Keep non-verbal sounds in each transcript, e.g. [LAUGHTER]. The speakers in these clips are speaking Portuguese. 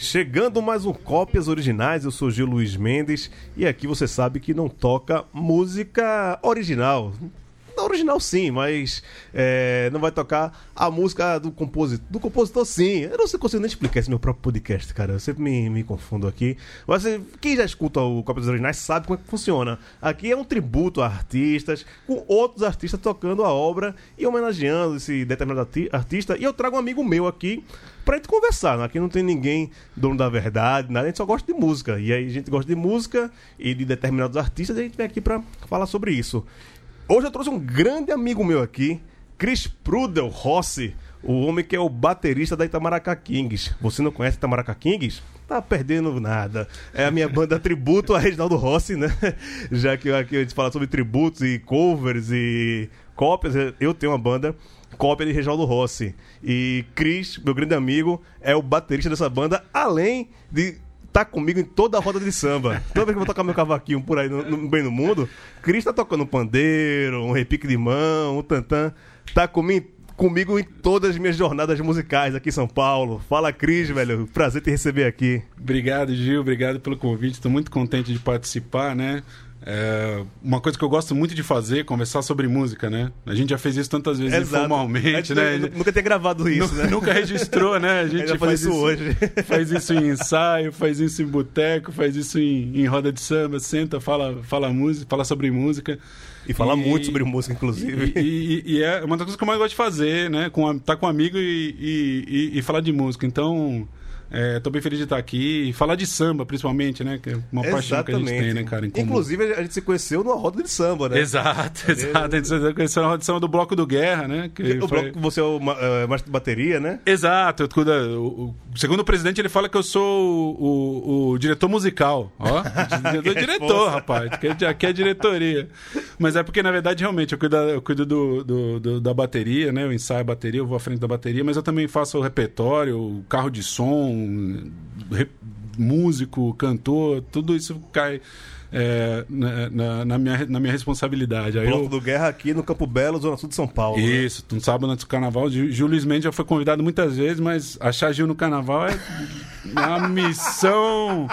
Chegando mais um Cópias Originais, eu sou Gil Luiz Mendes e aqui você sabe que não toca música original. Original sim, mas é, não vai tocar a música do compositor. Do compositor sim. Eu não sei consigo nem explicar esse meu próprio podcast, cara. Eu sempre me, me confundo aqui. Mas assim, quem já escuta o Cópias Originais sabe como é que funciona. Aqui é um tributo a artistas, com outros artistas tocando a obra e homenageando esse determinado artista. E eu trago um amigo meu aqui pra gente conversar. Aqui não tem ninguém dono da verdade, nada, a gente só gosta de música. E aí a gente gosta de música e de determinados artistas e a gente vem aqui pra falar sobre isso. Hoje eu trouxe um grande amigo meu aqui, Chris Prudel Rossi, o homem que é o baterista da Itamaracá Kings. Você não conhece Itamaracá Kings? Tá perdendo nada. É a minha banda [LAUGHS] tributo a Reginaldo Rossi, né? [LAUGHS] Já que aqui a gente fala sobre tributos e covers e cópias, eu tenho uma banda cópia de Reginaldo Rossi. E Chris, meu grande amigo, é o baterista dessa banda, além de tá comigo em toda a roda de samba. Toda vez que eu vou tocar meu cavaquinho por aí no, no bem no mundo, Cris tá tocando um pandeiro, um repique de mão, um tantã. Tá comigo, comigo em todas as minhas jornadas musicais aqui em São Paulo. Fala, Cris, velho. Prazer te receber aqui. Obrigado, Gil. Obrigado pelo convite. Estou muito contente de participar, né? É uma coisa que eu gosto muito de fazer, conversar sobre música, né? A gente já fez isso tantas vezes Exato. informalmente, né? Nunca ter gravado isso, né? [LAUGHS] Nunca registrou, né? A gente faz isso hoje. [LAUGHS] Faz isso em ensaio, faz isso em boteco, faz isso em, em, roda de samba, senta, fala, fala música, fala sobre música. E fala e, muito sobre música, inclusive. E, e, e, é uma das coisas que eu mais gosto de fazer, né? Com, tá com um amigo e, e falar de música. Então, Estou é, bem feliz de estar aqui e falar de samba, principalmente, né? Que é uma Exatamente. paixão que a gente tem, né, cara? Inclusive, a gente se conheceu numa roda de samba, né? Exato, exato. A gente se conheceu na roda de samba do Bloco do Guerra, né? Que o foi... bloco, você é o uh, bateria, né? Exato. Eu, o, o, segundo o presidente, ele fala que eu sou o, o diretor musical. Ó, diretor, [LAUGHS] diretor rapaz. É, aqui é diretoria. Mas é porque, na verdade, realmente, eu cuido, eu cuido do, do, do, da bateria, né? Eu ensaio a bateria, eu vou à frente da bateria, mas eu também faço o repertório, o carro de som, músico, cantor, tudo isso cai é, na, na, minha, na minha responsabilidade. Aí Bloco eu... do Guerra aqui no Campo Belo, Zona Sul de São Paulo. Né? Isso, né? um sábado antes do carnaval. Gil Luiz Mendes já foi convidado muitas vezes, mas achar Gil no carnaval é uma missão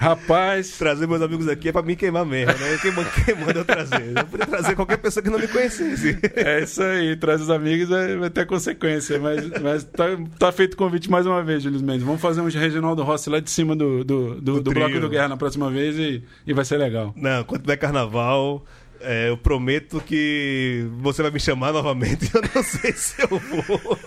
Rapaz. Trazer meus amigos aqui é pra me queimar mesmo, né? Quem, quem manda eu trazer? Eu podia trazer qualquer pessoa que não me conhecesse. É isso aí, traz os amigos vai ter consequência. Mas, mas tá, tá feito o convite mais uma vez, Júlio Mendes. Vamos fazer um Reginaldo Rossi lá de cima do, do, do, do, do Bloco do Guerra na próxima vez e, e vai ser legal. Não, quando tiver carnaval. É, eu prometo que você vai me chamar novamente. [LAUGHS] Eu não sei se eu vou.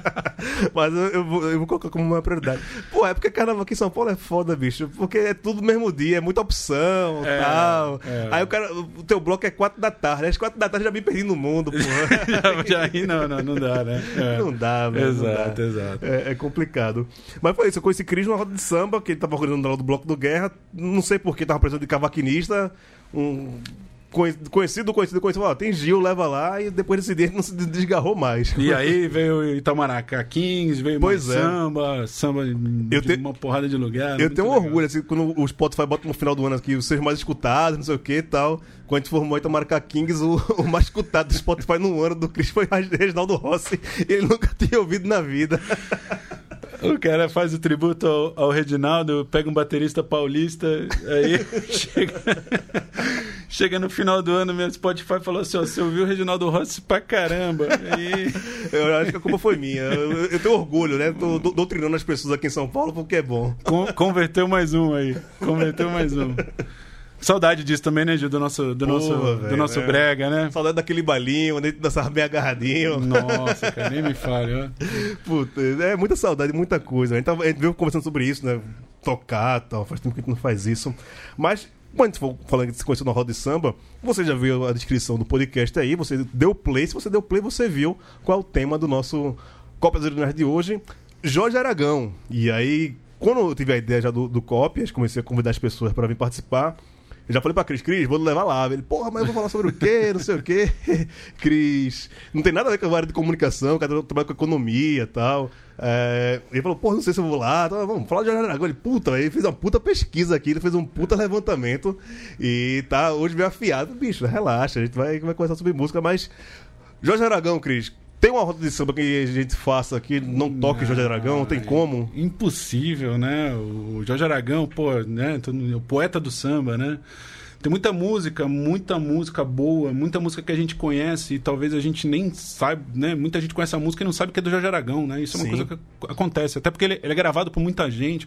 [LAUGHS] Mas eu, eu, vou, eu, vou, colocar como uma prioridade. Pô, é porque carnaval aqui em São Paulo é foda, bicho. Porque é tudo no mesmo dia, é muita opção e é, tal. É. Aí o, cara, o teu bloco é 4 da tarde. Às 4 da tarde já me perdi no mundo, porra. [LAUGHS] já, aí não, não, não dá, né? É. Não dá, velho. Exato, exato. É, é, complicado. Mas foi isso, eu conheci Cris numa roda de samba, que ele tava organizando lá do Bloco do Guerra. Não sei por que tava precisando de cavaquinista. Um conhecido, conhecido, conhecido, ó, tem Gil, leva lá, e depois desse dia não se desgarrou mais. E aí veio Itamaracá Kings, veio pois é. samba, samba eu de uma porrada de lugar. Eu tenho um orgulho, assim, quando o Spotify bota no final do ano aqui, os seus mais escutados, não sei o que e tal. Quando a gente formou Itamaracá Kings, o, [LAUGHS] o mais escutado do Spotify no ano do Chris foi Reginaldo Rossi. Ele nunca tinha ouvido na vida. [LAUGHS] O cara faz o tributo ao, ao Reginaldo, pega um baterista paulista, aí [LAUGHS] chega, chega no final do ano, meu Spotify falou assim: ó, você ouviu o Reginaldo Rossi pra caramba. Aí... [LAUGHS] Eu acho que a culpa foi minha. Eu, eu tenho orgulho, né? Tô doutrinando as pessoas aqui em São Paulo porque é bom. Con converteu mais um aí. Converteu mais um. Saudade disso também, né, Gil? Do nosso, do nosso, véio, do nosso é. brega, né? Saudade daquele balinho, gente dançava bem agarradinho. Nossa, cara, nem me fale, ó. [LAUGHS] Puta, é muita saudade, muita coisa. A gente, tava, a gente veio conversando sobre isso, né? Tocar tal, faz tempo que a gente não faz isso. Mas quando a gente for falando de se conhecer na roda de samba, você já viu a descrição do podcast aí, você deu play, se você deu play, você viu qual é o tema do nosso Copa das Originais de hoje, Jorge Aragão. E aí, quando eu tive a ideia já do, do Cópias, comecei a convidar as pessoas para vir participar, eu já falei pra Cris, Cris, vou levar lá. Ele, porra, mas eu vou falar sobre o quê? Não sei o quê. [LAUGHS] Cris, não tem nada a ver com a área de comunicação, o cara trabalha com economia e tal. É, ele falou, porra, não sei se eu vou lá. Então, vamos falar de Jorge Aragão. Ele, puta, ele fez uma puta pesquisa aqui, ele fez um puta levantamento. E tá hoje meio afiado. Bicho, relaxa, a gente vai, vai conversar sobre música, mas. Jorge Aragão, Cris, tem uma roda de samba que a gente faça aqui, não toque Jorge Aragão, tem como. Impossível, né? O Jorge Aragão, pô, né? O poeta do samba, né? Tem muita música, muita música boa, muita música que a gente conhece e talvez a gente nem saiba, né? Muita gente conhece a música e não sabe que é do Jorge Aragão, né? Isso é uma Sim. coisa que acontece. Até porque ele, ele é gravado por muita gente.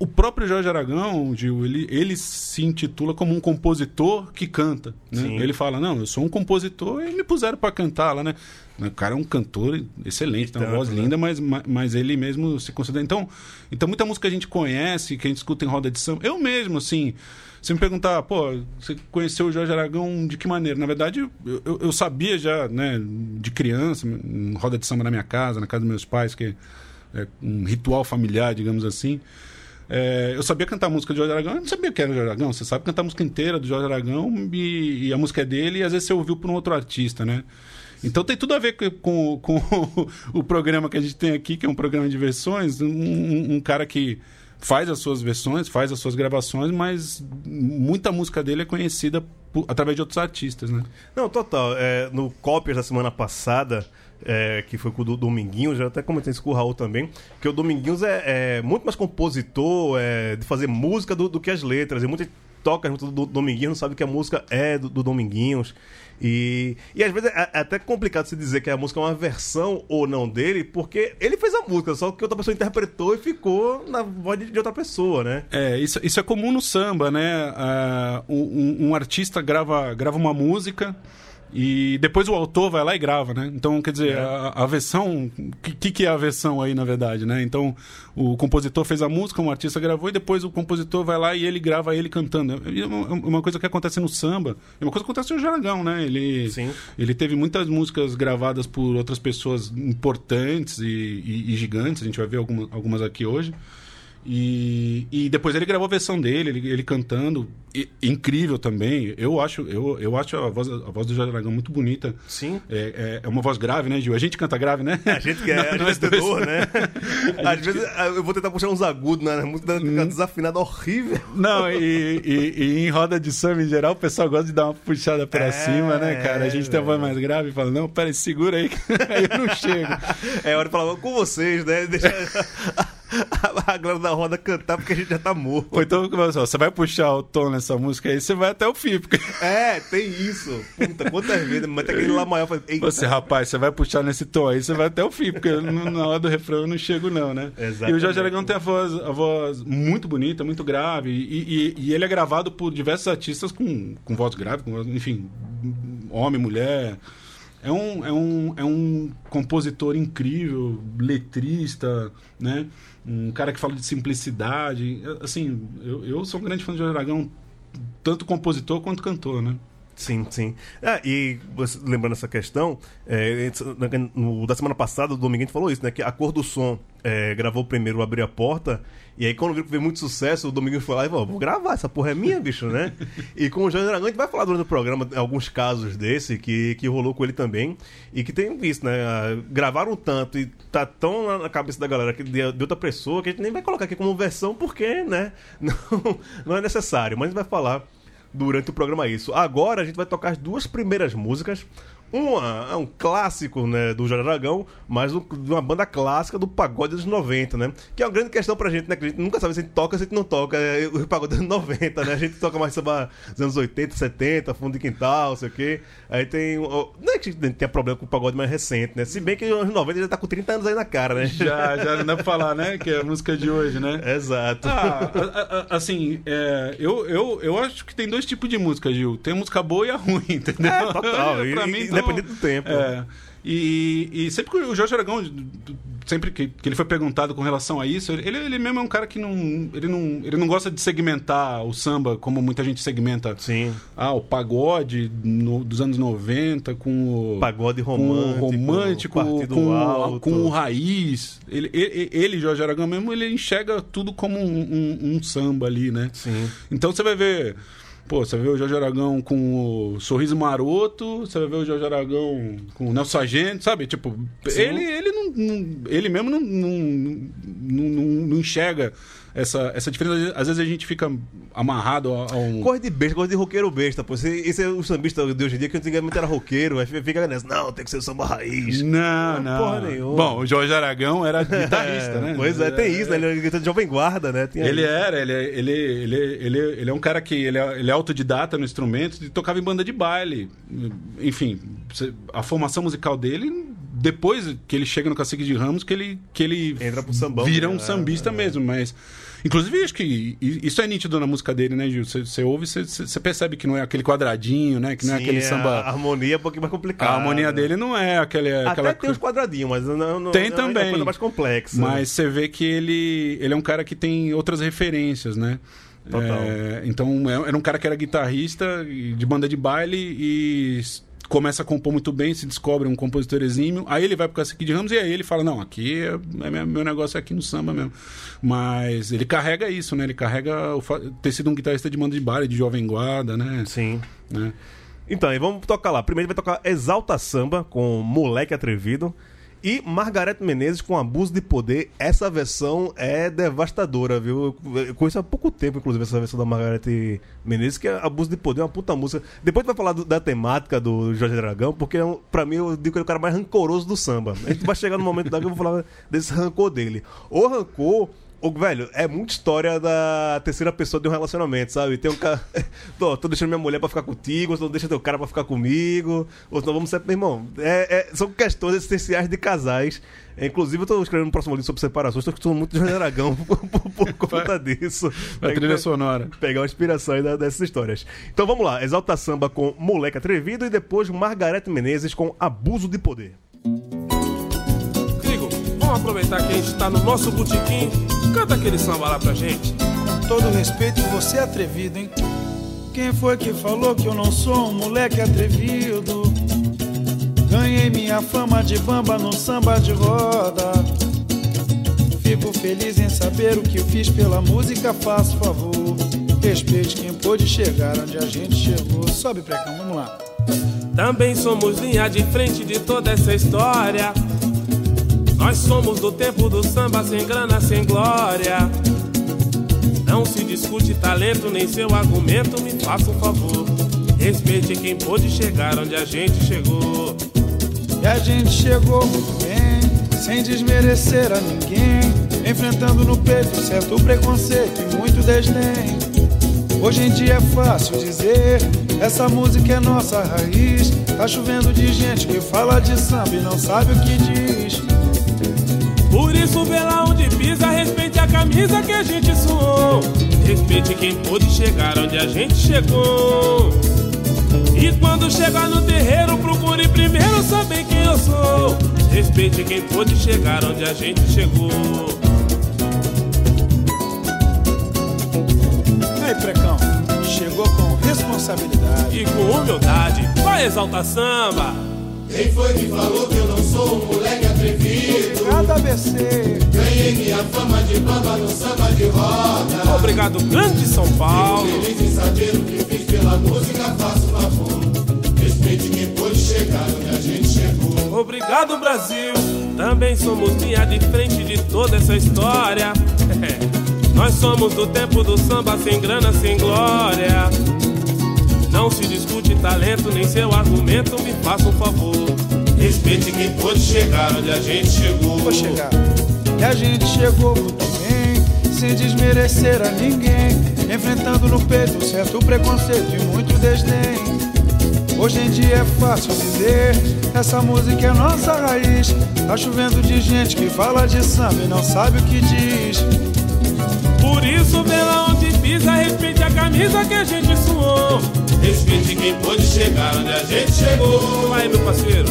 O próprio Jorge Aragão, Gil, ele, ele se intitula como um compositor que canta. Né? Ele fala, não, eu sou um compositor e me puseram para cantar lá, né? O cara é um cantor excelente, tem uma voz né? linda, mas, ma- mas ele mesmo se considera. Então, então, muita música a gente conhece, que a gente escuta em roda de samba. Eu mesmo, assim, se me perguntar, pô, você conheceu o Jorge Aragão de que maneira? Na verdade, eu, eu- eu sabia já, né, de criança, em roda de samba na minha casa, na casa dos meus pais, que é um ritual familiar, digamos assim. É, eu sabia cantar música de Jorge Aragão, eu não sabia que era Jorge Aragão. Você sabe cantar a música inteira do Jorge Aragão e, e a música é dele, e às vezes você ouviu por um outro artista, né? Então tem tudo a ver com, com [LAUGHS] o programa que a gente tem aqui, que é um programa de versões. Um, um- cara que faz as suas versões, faz as suas gravações, mas muita música dele é conhecida por- através de outros artistas, né? Não, total. É, no Cópias da semana passada, é, que foi com o do Dominguinhos, já até comentei isso com o Raul também, que o Dominguinhos é, é muito mais compositor é, de fazer música do, do que as letras. E muita gente toca junto do Dominguinhos, não sabe que a música é do, do Dominguinhos. E, e às vezes é, é até complicado se dizer que a música é uma versão ou não dele, porque ele fez a música, só que outra pessoa interpretou e ficou na voz de, de outra pessoa, né? É, isso, isso é comum no samba, né? Um, um- um artista grava, grava uma música e depois o autor vai lá e grava, né? Então, quer dizer, a, a versão. O que, que é a versão aí, na verdade, né? Então, o compositor fez a música, um artista gravou e depois o compositor vai lá e ele grava ele cantando. É uma, uma coisa que acontece no samba, é uma coisa que acontece no Jaragão, né? Ele, Sim. ele teve muitas músicas gravadas por outras pessoas importantes e, e- e gigantes, a gente vai ver alguma- algumas aqui hoje. E, e depois ele gravou a versão dele, ele, ele cantando, e- incrível também. Eu acho, eu, eu acho a voz, a voz do Jorge Aragão muito bonita. Sim. É, é, é uma voz grave, né, Gil? A gente canta grave, né? A gente que é, [LAUGHS] [LAUGHS] a gente é Nós dois. tenor, né? Às vezes ah, eu vou tentar puxar uns agudos na música, Hum. fica desafinada horrível. Não, e, e- e em roda de samba em geral, o pessoal gosta de dar uma puxada pra É, cima, né, cara? A gente tem a voz mais grave e fala, não, peraí, segura aí, [LAUGHS] aí eu não chego. É hora de falar com vocês, né? Deixa [LAUGHS] a, galera da roda cantar porque a gente já tá morto. Então, ó, você vai puxar o tom nessa música aí, você vai até o fim, porque É, tem isso. Puta, quantas vezes? Mas tem aquele lá maior. Você, rapaz, você vai puxar nesse tom aí, você vai até o fim, porque na hora do refrão eu não chego, não, né? Exatamente. E o Jorge Aragão tem a voz, a voz muito bonita, muito grave, e, e- e ele é gravado por diversos artistas com, com voz grave, com enfim, homem, mulher. É um, é, um, é um compositor incrível, letrista, né? Um cara que fala de simplicidade. Assim, eu, eu sou um grande fã de Aragão, tanto compositor quanto cantor, né? Sim, sim. Ah, e lembrando essa questão, é, no- da semana passada, o Domingo falou isso, né? Que a Cor do Som é, gravou primeiro Abrir a Porta, e aí quando viu que fez muito sucesso, o Domingo foi lá e falou, vou gravar, essa porra é minha, bicho, né? e com o Jorge Aragão, a gente vai falar durante o programa alguns casos desse, que, que rolou com ele também, e que tem visto, né? Ah, Gravaram tanto e tá tão na cabeça da galera que de, de outra pessoa que a gente nem vai colocar aqui como versão, porque, né? [LAUGHS] Não, não é necessário, mas a gente vai falar durante o programa isso. Agora a gente vai tocar as duas primeiras músicas. Uma é um clássico né, do Jorge Aragão, mas um- de uma banda clássica do pagode dos 90, né? Que é uma grande questão pra gente, né? Que a gente nunca sabe se a gente toca ou se a gente não toca é, o pagode dos 90, né? A gente toca mais sobre os anos 80, 70, fundo de quintal, sei o quê. Aí tem. Não é que a gente tenha problema com o pagode mais recente, né? Se bem que os anos 90 já tá com 30 anos aí na cara, né? Já, já não dá pra falar, né? Que é a música de hoje, né? Exato. Ah, a- a- assim, é, eu, eu, eu acho que tem dois tipos de música, Gil. Tem música boa e a ruim, entendeu? É, total. [LAUGHS] Pra e- mim, independente do tempo. É. E, e sempre que o Jorge Aragão, sempre que, que ele foi perguntado com relação a isso, ele, ele mesmo é um cara que não ele, não. ele não gosta de segmentar o samba como muita gente segmenta. Sim. Ah, o pagode no- dos anos 90 com o. Pagode com romântico. o romântico, partido com, alto. com o raiz. Ele, ele, ele, Jorge Aragão mesmo, ele enxerga tudo como um, um- um samba ali, né? Sim. Então você vai ver. Pô, você vai ver o Jorge Aragão com o Sorriso Maroto, você vai ver o Jorge Aragão com o Nelson Sargento, sabe? Tipo, Sim. ele, ele não, não- ele mesmo não, não, não, não- não enxerga essa, essa diferença. Às vezes a gente fica amarrado a, a um. Coisa de besta, coisa de roqueiro besta, pô. Esse, esse é o sambista de hoje em dia, que antigamente era roqueiro, aí fica nessa, não, tem que ser o samba raiz. Não, não. Porra nenhuma. Bom, o Jorge Aragão era [LAUGHS] guitarrista, É, né? Pois é, tem isso, né? Ele era guitarrista de Jovem Guarda, né? Tinha Ele isso. era, ele, ele, ele, ele, ele é um cara que ele é, ele é autodidata no instrumento e tocava em banda de baile. Enfim, a formação musical dele, depois que ele chega no Cacique de Ramos, que ele, que ele Entra pro sambão, vira né? um sambista mesmo, mas... Inclusive, acho que isso é nítido na música dele, né, Gil? Você- Você ouve, você- você você percebe que não é aquele quadradinho, né? Que não é Sim, aquele a samba... harmonia é um pouquinho mais complicada. A harmonia dele não é aquele, Até aquela tem os quadradinhos, mas não, não Tem É também. uma coisa mais complexa. Mas você vê que ele, ele é um cara que tem outras referências, né? Total. É, então é- era um cara que era guitarrista e- de banda de baile e s- começa a compor muito bem, se descobre um compositor exímio. Aí ele vai pro Cacique de Ramos e aí ele fala: Não, aqui é, é meu- negócio é aqui no samba mesmo. Mas ele carrega isso, né? Ele carrega o ter sido um guitarrista de banda de baile, de jovem guarda, né? Sim. né? Então, e vamos tocar lá. Primeiro vai tocar Exalta Samba com Moleque Atrevido. E Margareth Menezes com Abuso de Poder. Essa versão é devastadora, viu? Eu conheço há pouco tempo, inclusive, essa versão da Margareth Menezes, que é Abuso de Poder, é uma puta música. Depois a gente vai falar do- da temática do Jorge Dragão, porque é pra mim eu digo que ele é o cara mais rancoroso do samba. A gente vai chegar no momento da que eu vou falar desse rancor dele. O rancor. O, velho, é muita história da terceira pessoa de um relacionamento, sabe? Tem um cara. [LAUGHS] tô, tô deixando minha mulher pra ficar contigo, ou não deixa teu cara pra ficar comigo, ou não vamos ser. Meu irmão, é- é- são questões essenciais de casais. É, inclusive, eu tô escrevendo um próximo livro sobre separações, tô escutando muito de José Aragão [LAUGHS] por, por- por [LAUGHS] conta disso. A trilha sonora. Pegar uma inspiração aí da- dessas histórias. Então vamos lá, Exalta Samba com Moleque Atrevido e depois Margarete Menezes com Abuso de Poder. Trigo, vamos aproveitar que a gente tá no nosso botequim. Canta aquele samba lá pra gente. Com todo respeito, você é atrevido, hein? Quem foi que falou que eu não sou um moleque atrevido? Ganhei minha fama de bamba no samba de roda. Fico feliz em saber o que eu fiz pela música, faço favor. Respeite quem pôde chegar onde a gente chegou. Sobe, precão, vamos lá. Também somos linha de frente de toda essa história. Nós somos do tempo do samba sem grana, sem glória. Não se discute talento nem seu argumento, me faça um favor. Respeite quem pôde chegar onde a gente chegou. E a gente chegou muito bem, sem desmerecer a ninguém, enfrentando no peito certo preconceito e muito desdém. Hoje em dia é fácil dizer, essa música é nossa raiz. Tá chovendo de gente que fala de samba e não sabe o que diz. Por isso, vê lá onde pisa, respeite a camisa que a gente suou. Respeite quem pôde chegar onde a gente chegou. E quando chegar no terreiro, procure primeiro saber quem eu sou. Respeite quem pôde chegar onde a gente chegou. Aí, precão, chegou com responsabilidade. E com humildade, vai exaltar samba. Quem foi que falou que eu não sou um moleque atrevido? Cada ABC, Ganhei minha fama de bamba no samba de roda. Obrigado, grande São Paulo. Feliz em saber o que fiz pela música, faço favor. Respeite quem pôde chegar onde a gente chegou. Obrigado, Brasil. Também somos linha de frente de toda essa história. [LAUGHS] Nós somos do tempo do samba sem grana, sem glória. Não se discute talento nem seu argumento, me faça um favor. Respeite quem pôde chegar onde a gente chegou. vou chegar. E a gente chegou muito bem, sem desmerecer a ninguém, enfrentando no peito certo preconceito e muito desdém. Hoje em dia é fácil dizer, essa música é nossa raiz. Tá chovendo de gente que fala de samba e não sabe o que diz. Por isso, lá onde pisa, respeite a camisa que a gente suou. Respeite quem pôde chegar onde a gente chegou. Vai, meu parceiro.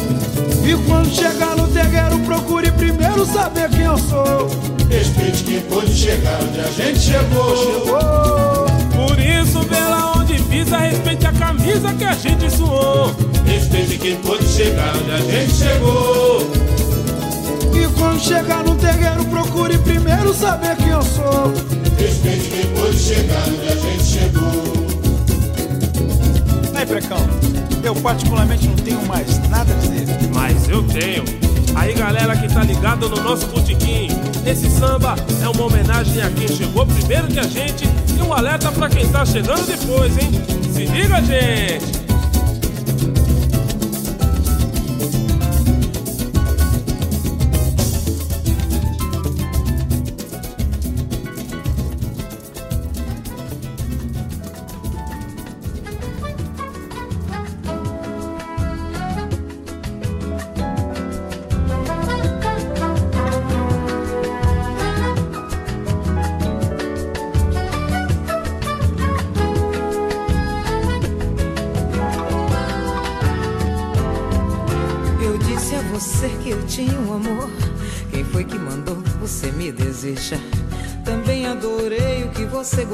E quando chegar no terreiro, procure primeiro saber quem eu sou. Respeite quem pôde chegar onde a gente chegou. Chegou. Por isso, lá onde pisa, respeite a camisa que a gente suou. Respeite quem pôde chegar onde a gente chegou. E quando chegar no terreiro, procure primeiro saber quem eu sou. Respeite quem pôde chegar onde a gente chegou. Aí, Precão, eu particularmente não tenho mais nada a dizer. Mas eu tenho. Aí galera que tá ligado no nosso botequim, esse samba é uma homenagem a quem chegou primeiro que a gente e um alerta pra quem tá chegando depois, hein? Se liga, gente!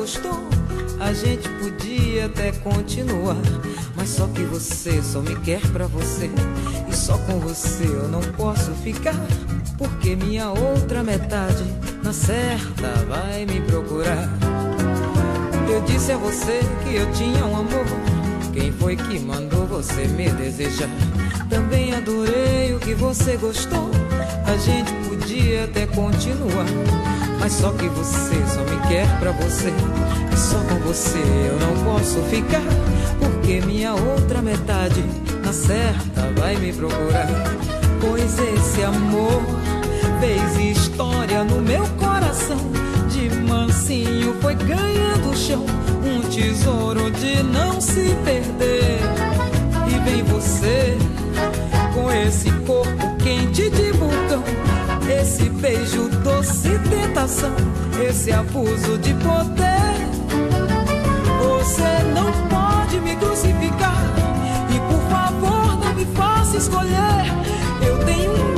Gostou. A gente podia até continuar. Mas só que você só me quer pra você. E só com você eu não posso ficar. Porque minha outra metade, na certa, vai me procurar. Eu disse a você que eu tinha um amor. Quem foi que mandou você me desejar? Também adorei o que você gostou. A gente podia até continuar. Mas só que você só me quer pra você. E só com você eu não posso ficar. Porque minha outra metade, na certa, vai me procurar. Pois esse amor fez história no meu coração. De mansinho foi ganhando chão. Um tesouro de não se perder. E vem você com esse corpo quente de vulcão. Esse beijo doce tentação. Esse abuso de poder. Você não pode me crucificar. E por favor, não me faça escolher. Eu tenho um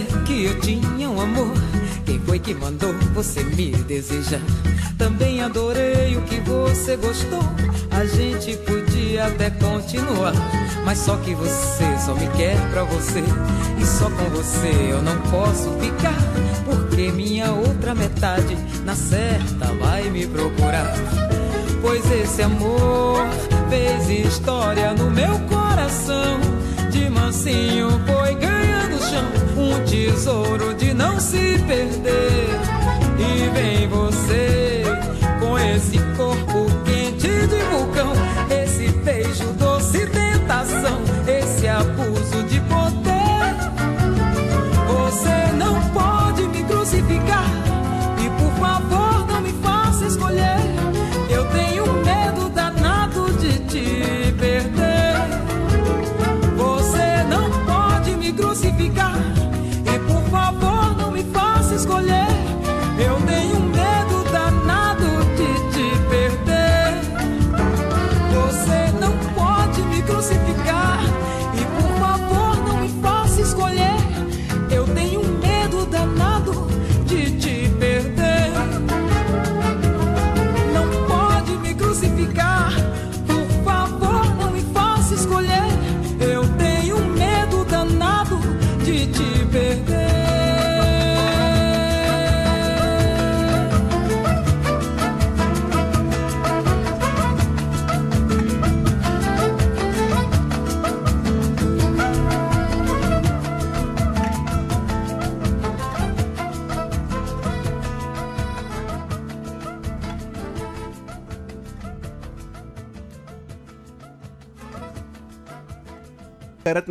que eu tinha um amor. Quem foi que mandou você me desejar? Também adorei o que você gostou. A gente podia até continuar. Mas só que você só me quer pra você. E só com você eu não posso ficar. Porque minha outra metade, na certa, vai me procurar. Pois esse amor fez história no meu coração. De mansinho foi ganhando Um tesouro de não se perder. E vem você com esse corpo quente de vulcão.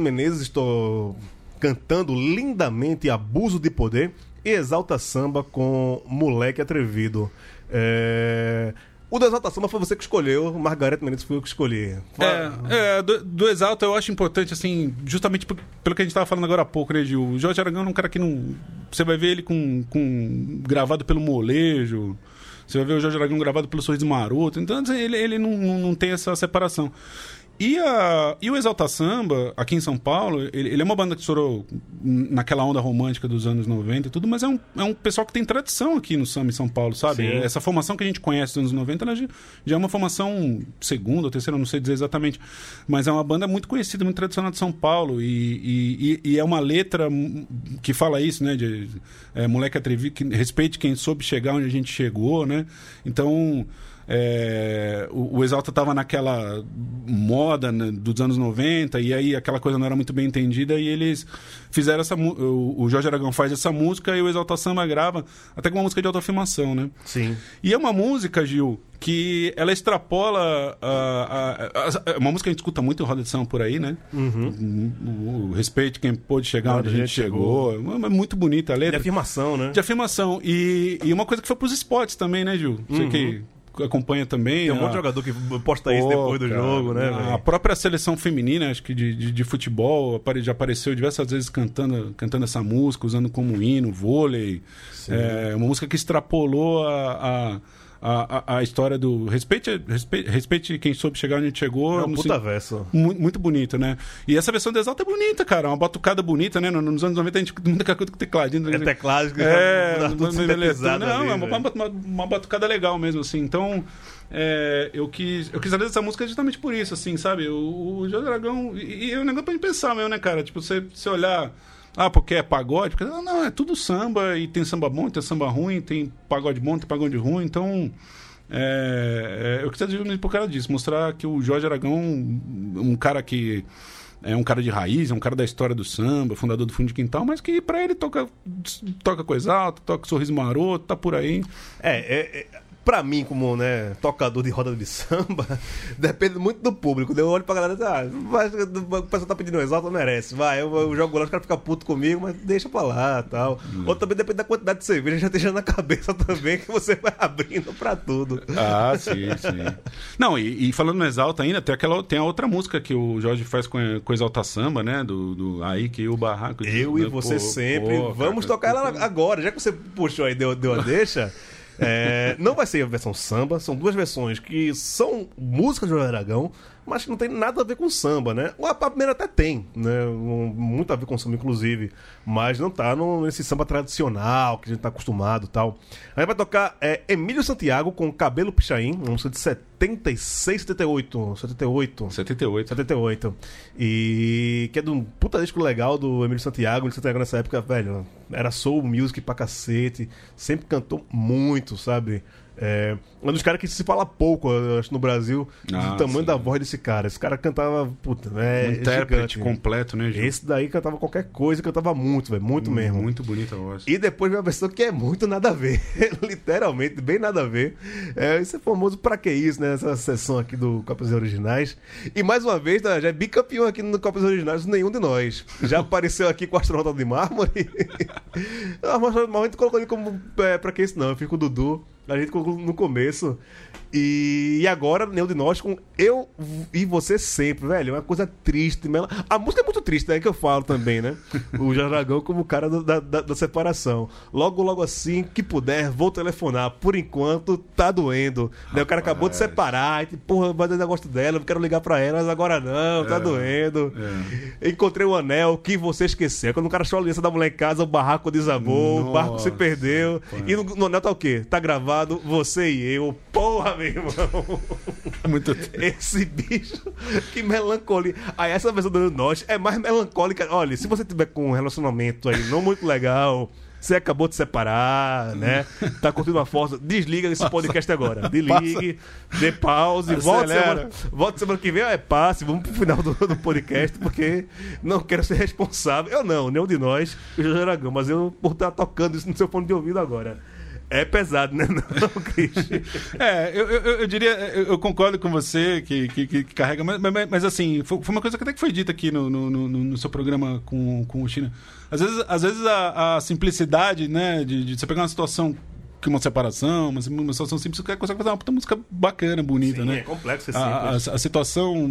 Menezes estou cantando lindamente Abuso de Poder e Exalta Samba com Moleque Atrevido. É... O do Exalta Samba foi você que escolheu, Margareth Menezes foi eu que escolhi. É, é, do, do Exalta eu acho importante, assim, justamente pelo que a gente tava falando agora há pouco, né, Gil? O Jorge Aragão é um cara que não. Você vai ver ele com, com gravado pelo molejo. Você vai ver o Jorge Aragão gravado pelo Sorriso Maroto. Então, assim, ele, ele não, não tem essa separação. E, a, e o Exalta Samba, aqui em São Paulo, ele, ele é uma banda que estourou naquela onda romântica dos anos 90 e tudo, mas é um, é um pessoal que tem tradição aqui no samba em São Paulo, sabe? Sim. Essa formação que a gente conhece dos anos 90, ela já, é uma formação segunda ou terceira, não sei dizer exatamente, mas é uma banda muito conhecida, muito tradicional de São Paulo e, e, e- é uma letra que fala isso, né? De é, moleque atrevido, que respeite quem soube chegar onde a gente chegou, né? Então é, o, o Exalta estava naquela moda né, dos anos 90 e aí aquela coisa não era muito bem entendida e eles fizeram essa o, o Jorge Aragão faz essa música e o Exalta Samba grava até com uma música de autoafirmação, né? Sim. E é uma música, Gil, que ela extrapola a, a- a- a- uma música que a gente escuta muito em roda de samba por aí, né? Uhum. O, o respeito quem pôde chegar onde, a gente chegou. É muito bonita a De letra afirmação, né? de afirmação. E, e uma coisa que foi pros esportes também, né, Gil? Você que acompanha também. Tem um a- monte de jogador que posta isso depois do cara, jogo, né, A velho? própria seleção feminina, acho que de, de, de futebol, já apareceu diversas vezes cantando, cantando essa música, usando como hino, vôlei. É uma música que extrapolou a. a a, a- a história do respeite, respeite, respeite quem soube chegar onde a gente chegou. É um no puta verso. Mu- Muito bonito, né? E essa versão do Exalta é bonita, cara. Uma batucada bonita, né? No- Nos anos 90 a gente muita coisa com tecladinho. É teclado É, tá tudo não, sintetizado não, ali, é uma, uma, uma batucada legal mesmo, assim. Então, é, eu quis eu quis fazer essa música justamente por isso, assim, sabe? O, o Jorge Aragão... E, e é um negócio pra gente pensar mesmo, né, cara? Tipo, você, você olhar... Ah, porque é pagode? Porque, não, não, é tudo samba. E tem samba bom, tem samba ruim, tem pagode bom, tem pagode ruim. Então... É, é, eu fazer justamente por causa disso. Mostrar que o Jorge Aragão, um, cara que é um cara de raiz, é um cara da história do samba, fundador do Fundo de Quintal, mas que pra ele toca, toca coisa alta, toca sorriso maroto, tá por aí. É, é, é, pra mim, como né, tocador de roda de samba, [LAUGHS] depende muito do público. Eu olho pra galera e digo, ah, o pessoal tá pedindo exalto, merece. Vai, eu, eu jogo lá, os caras ficam putos comigo, mas deixa pra lá tal. Ou também depende da quantidade de cerveja já esteja na [LAUGHS] cabeça também, que você vai abrindo pra tudo. Ah, sim, [LAUGHS] sim. Não, e, e falando no Exalta ainda, tem, aquela, tem a outra música que o Jorge faz com, com Exalta Samba, né? Do, do Aí que o Barraco. Eu e você Pô, sempre. pô, Vamos cara, tocar ela agora. Já que você puxou aí, deu, deu a deixa. É, não vai ser a versão samba, são duas versões que são músicas do Aragão, mas que não tem nada a ver com samba, né? A primeira até tem, né? Muito a ver com samba, inclusive, mas não tá no- nesse samba tradicional que a gente tá acostumado e tal. Aí vai tocar é, Emílio Santiago com Cabelo Pichain, uma música de 76, 78. 78. 78. 78. E que é de um puta disco legal do Emílio Santiago. Emílio Santiago nessa época, velho, era soul music pra cacete. Sempre cantou muito, sabe? É um dos caras que se fala pouco, acho, no Brasil, Ah, do tamanho sim. da voz desse cara. Esse cara cantava, puta, é um intérprete gigante. completo, né, Gil? Esse daí cantava qualquer coisa, cantava muito, velho, muito mesmo. Muito bonita a voz. E depois vem uma versão que é muito nada a ver. [LAUGHS] Literalmente, bem nada a ver. É, isso é famoso pra que isso, né? Essa sessão aqui do Copas Originais. E mais uma vez, tá, já é bicampeão aqui no Copas Originais, nenhum de nós. Já apareceu aqui com o astronauta de mármore. [LAUGHS] Mas gente colocou ele como é, pra que isso não? Eu fico com o Dudu. A gente colocou no começo. E, agora, nenhum de nós com Eu e Você Sempre, velho. É uma coisa triste. mela- A música é muito triste, é que eu falo também, né? O Jaragão como o cara do- da, da, da separação. Logo, logo assim, que puder, vou telefonar. Por enquanto, tá doendo. Né? O cara acabou de separar. E, porra, mas eu ainda gosto dela, eu quero ligar pra ela, mas agora não, tá doendo. Encontrei o anel que você esqueceu. Quando o cara achou a aliança da mulher em casa, o barraco desabou, o barco se Nossa, perdeu. E no, no anel tá o quê? Tá gravado, você e eu. Porra, meu irmão. [LAUGHS] Muito Esse bicho, que melancolia. Aí essa versão do Nós é mais melancólica. Olha, se você tiver com um relacionamento aí não muito legal, você acabou de separar, né? Tá curtindo uma foto, desliga esse podcast agora. Desligue, dê pause, volta semana, volta semana que vem, é passe, vamos pro final do, do podcast, porque não quero ser responsável. Eu não, nenhum de nós, o Jorge Aragão, mas eu por estar tocando isso no seu fone de ouvido agora. É pesado, né, não? [LAUGHS] É, eu, eu, eu diria, eu, eu concordo com você que, que, que carrega, mas, mas, mas, assim, foi, uma coisa que até que foi dita aqui no, no, no, no seu programa com, com o China. Às vezes, às vezes a, a simplicidade, né, de, de você pegar uma situação que uma separação, uma, uma situação simples, você consegue fazer uma puta música bacana, bonita, Sim, né? é complexo, é a, a, simples. a situação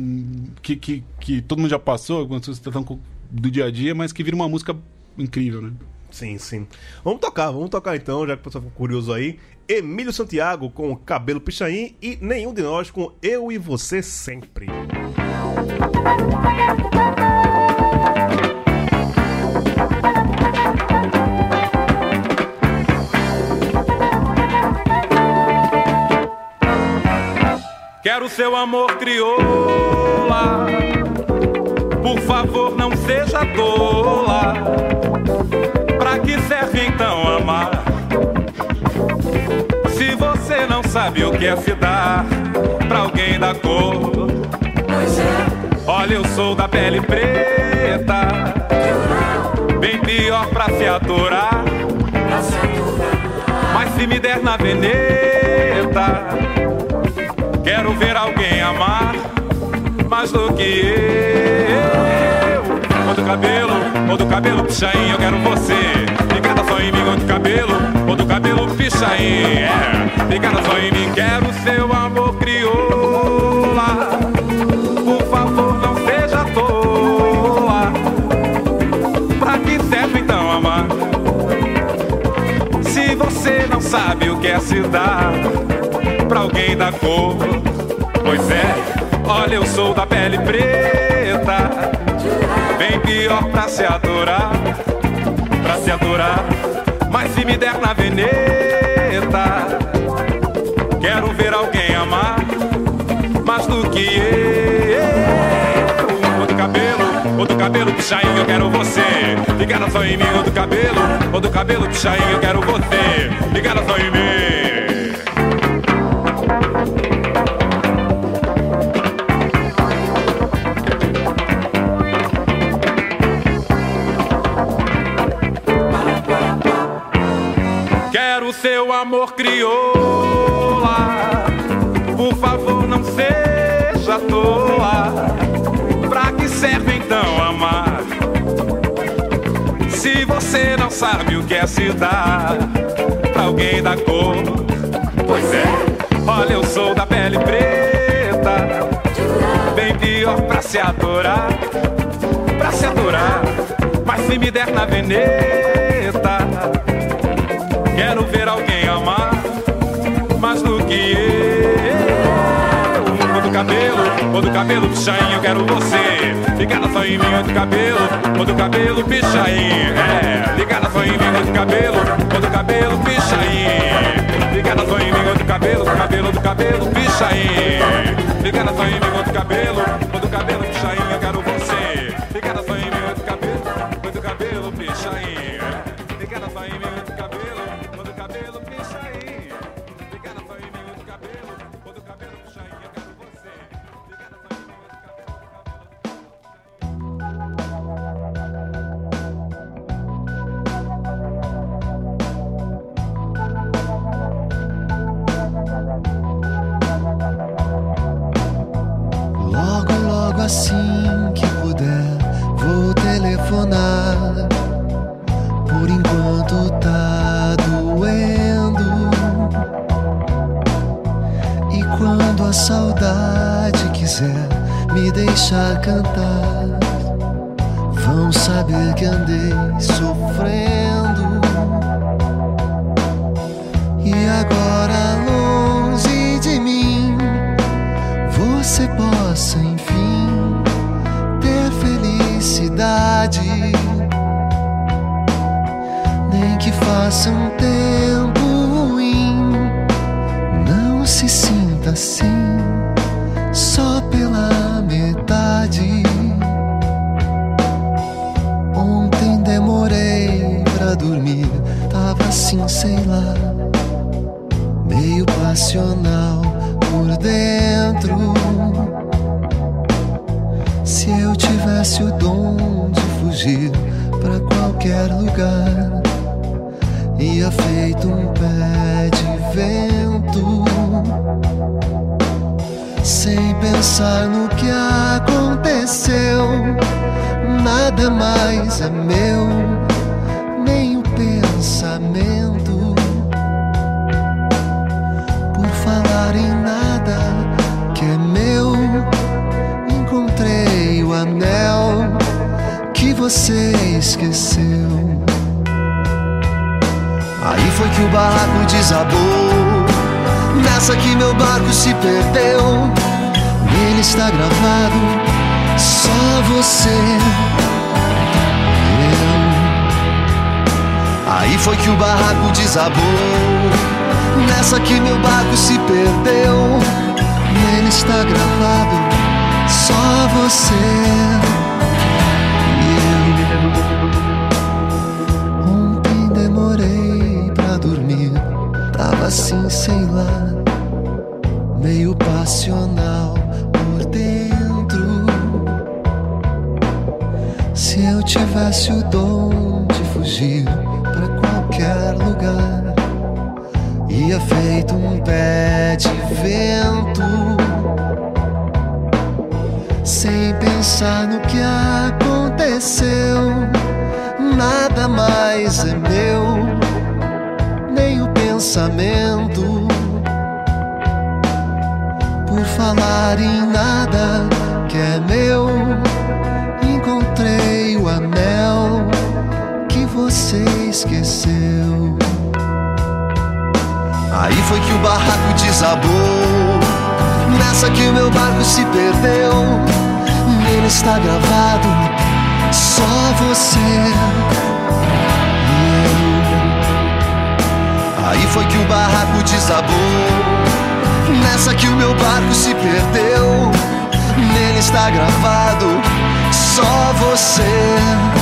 que, que, que todo mundo já passou, uma situação do dia a dia, mas que vira uma música incrível, né? Sim, sim. Vamos tocar, vamos tocar então, já que o pessoal ficou curioso aí. Emílio Santiago com Cabelo Pichain e Nenhum de Nós com Eu e Você Sempre. Quero seu amor crioula, por favor não seja tola. Pra que serve então amar? Se você não sabe o que é se dar pra alguém da cor. Olha, eu sou da pele preta. Bem pior pra se aturar. Mas se me der na veneta, quero ver alguém amar mais do que eu. Do cabelo, ou do cabelo pichain, eu quero você. Ligada só em mim, ou do cabelo, ou do cabelo pichain. É, ligada só em mim, quero seu amor crioula. Por favor, não seja tola. Pra que serve então amar? Se você não sabe o que é se dar pra alguém da cor, pois é, olha, eu sou da pele preta, bem pior pra se adorar, pra se adorar. Mas se me der na veneta, quero ver alguém amar mais do que eu. Ou do cabelo, ou do cabelo pichain, eu quero você. Ligada só em mim, ou do cabelo, ou do cabelo pichain, eu quero você. Ligada só em mim. Amor crioula. Por favor, não seja tola. Pra que serve então amar? Se você não sabe o que é se dar pra alguém da cor, pois é, olha, eu sou da pele preta, bem pior pra se adorar, pra se adorar. Mas se me der na veneta, quero ver alguém amar mais do que eu. Ou do cabelo, ou do cabelo pichain, eu quero você. Ligada só em mim, ou do cabelo, ou do cabelo pichain. É, ligada só em mim, ou do cabelo, ou do cabelo pichain. Ligada só em mim, ou do cabelo, cabelo, do cabelo pichain. Ligada só em mim, ou do cabelo, ou do cabelo pichain, deixar cantar, vão saber que andei sofrendo. E agora longe de mim você possa enfim ter felicidade. Nem que faça um tempo ruim, não se sinta assim, pensar no que aconteceu. Nada mais é meu, nem o pensamento por falar em nada que é meu. Encontrei o anel que você esqueceu. Aí foi que o barraco desabou. Nessa que meu barco se perdeu. Está gravado só você. Eu. Aí foi que o barraco desabou. Nessa que meu barco se perdeu. Nele está gravado só você e eu. Ontem demorei pra dormir, tava assim, sei lá, meio passional Se eu tivesse o dom de fugir pra qualquer lugar, ia feito um pé de vento, sem pensar no que aconteceu. Nada mais é meu, nem o pensamento. Por falar em nada esqueceu. Aí foi que o barraco desabou. Nessa que o meu barco se perdeu. Nele está gravado só você e eu. Aí foi que o barraco desabou. Nessa que o meu barco se perdeu. Nele está gravado só você.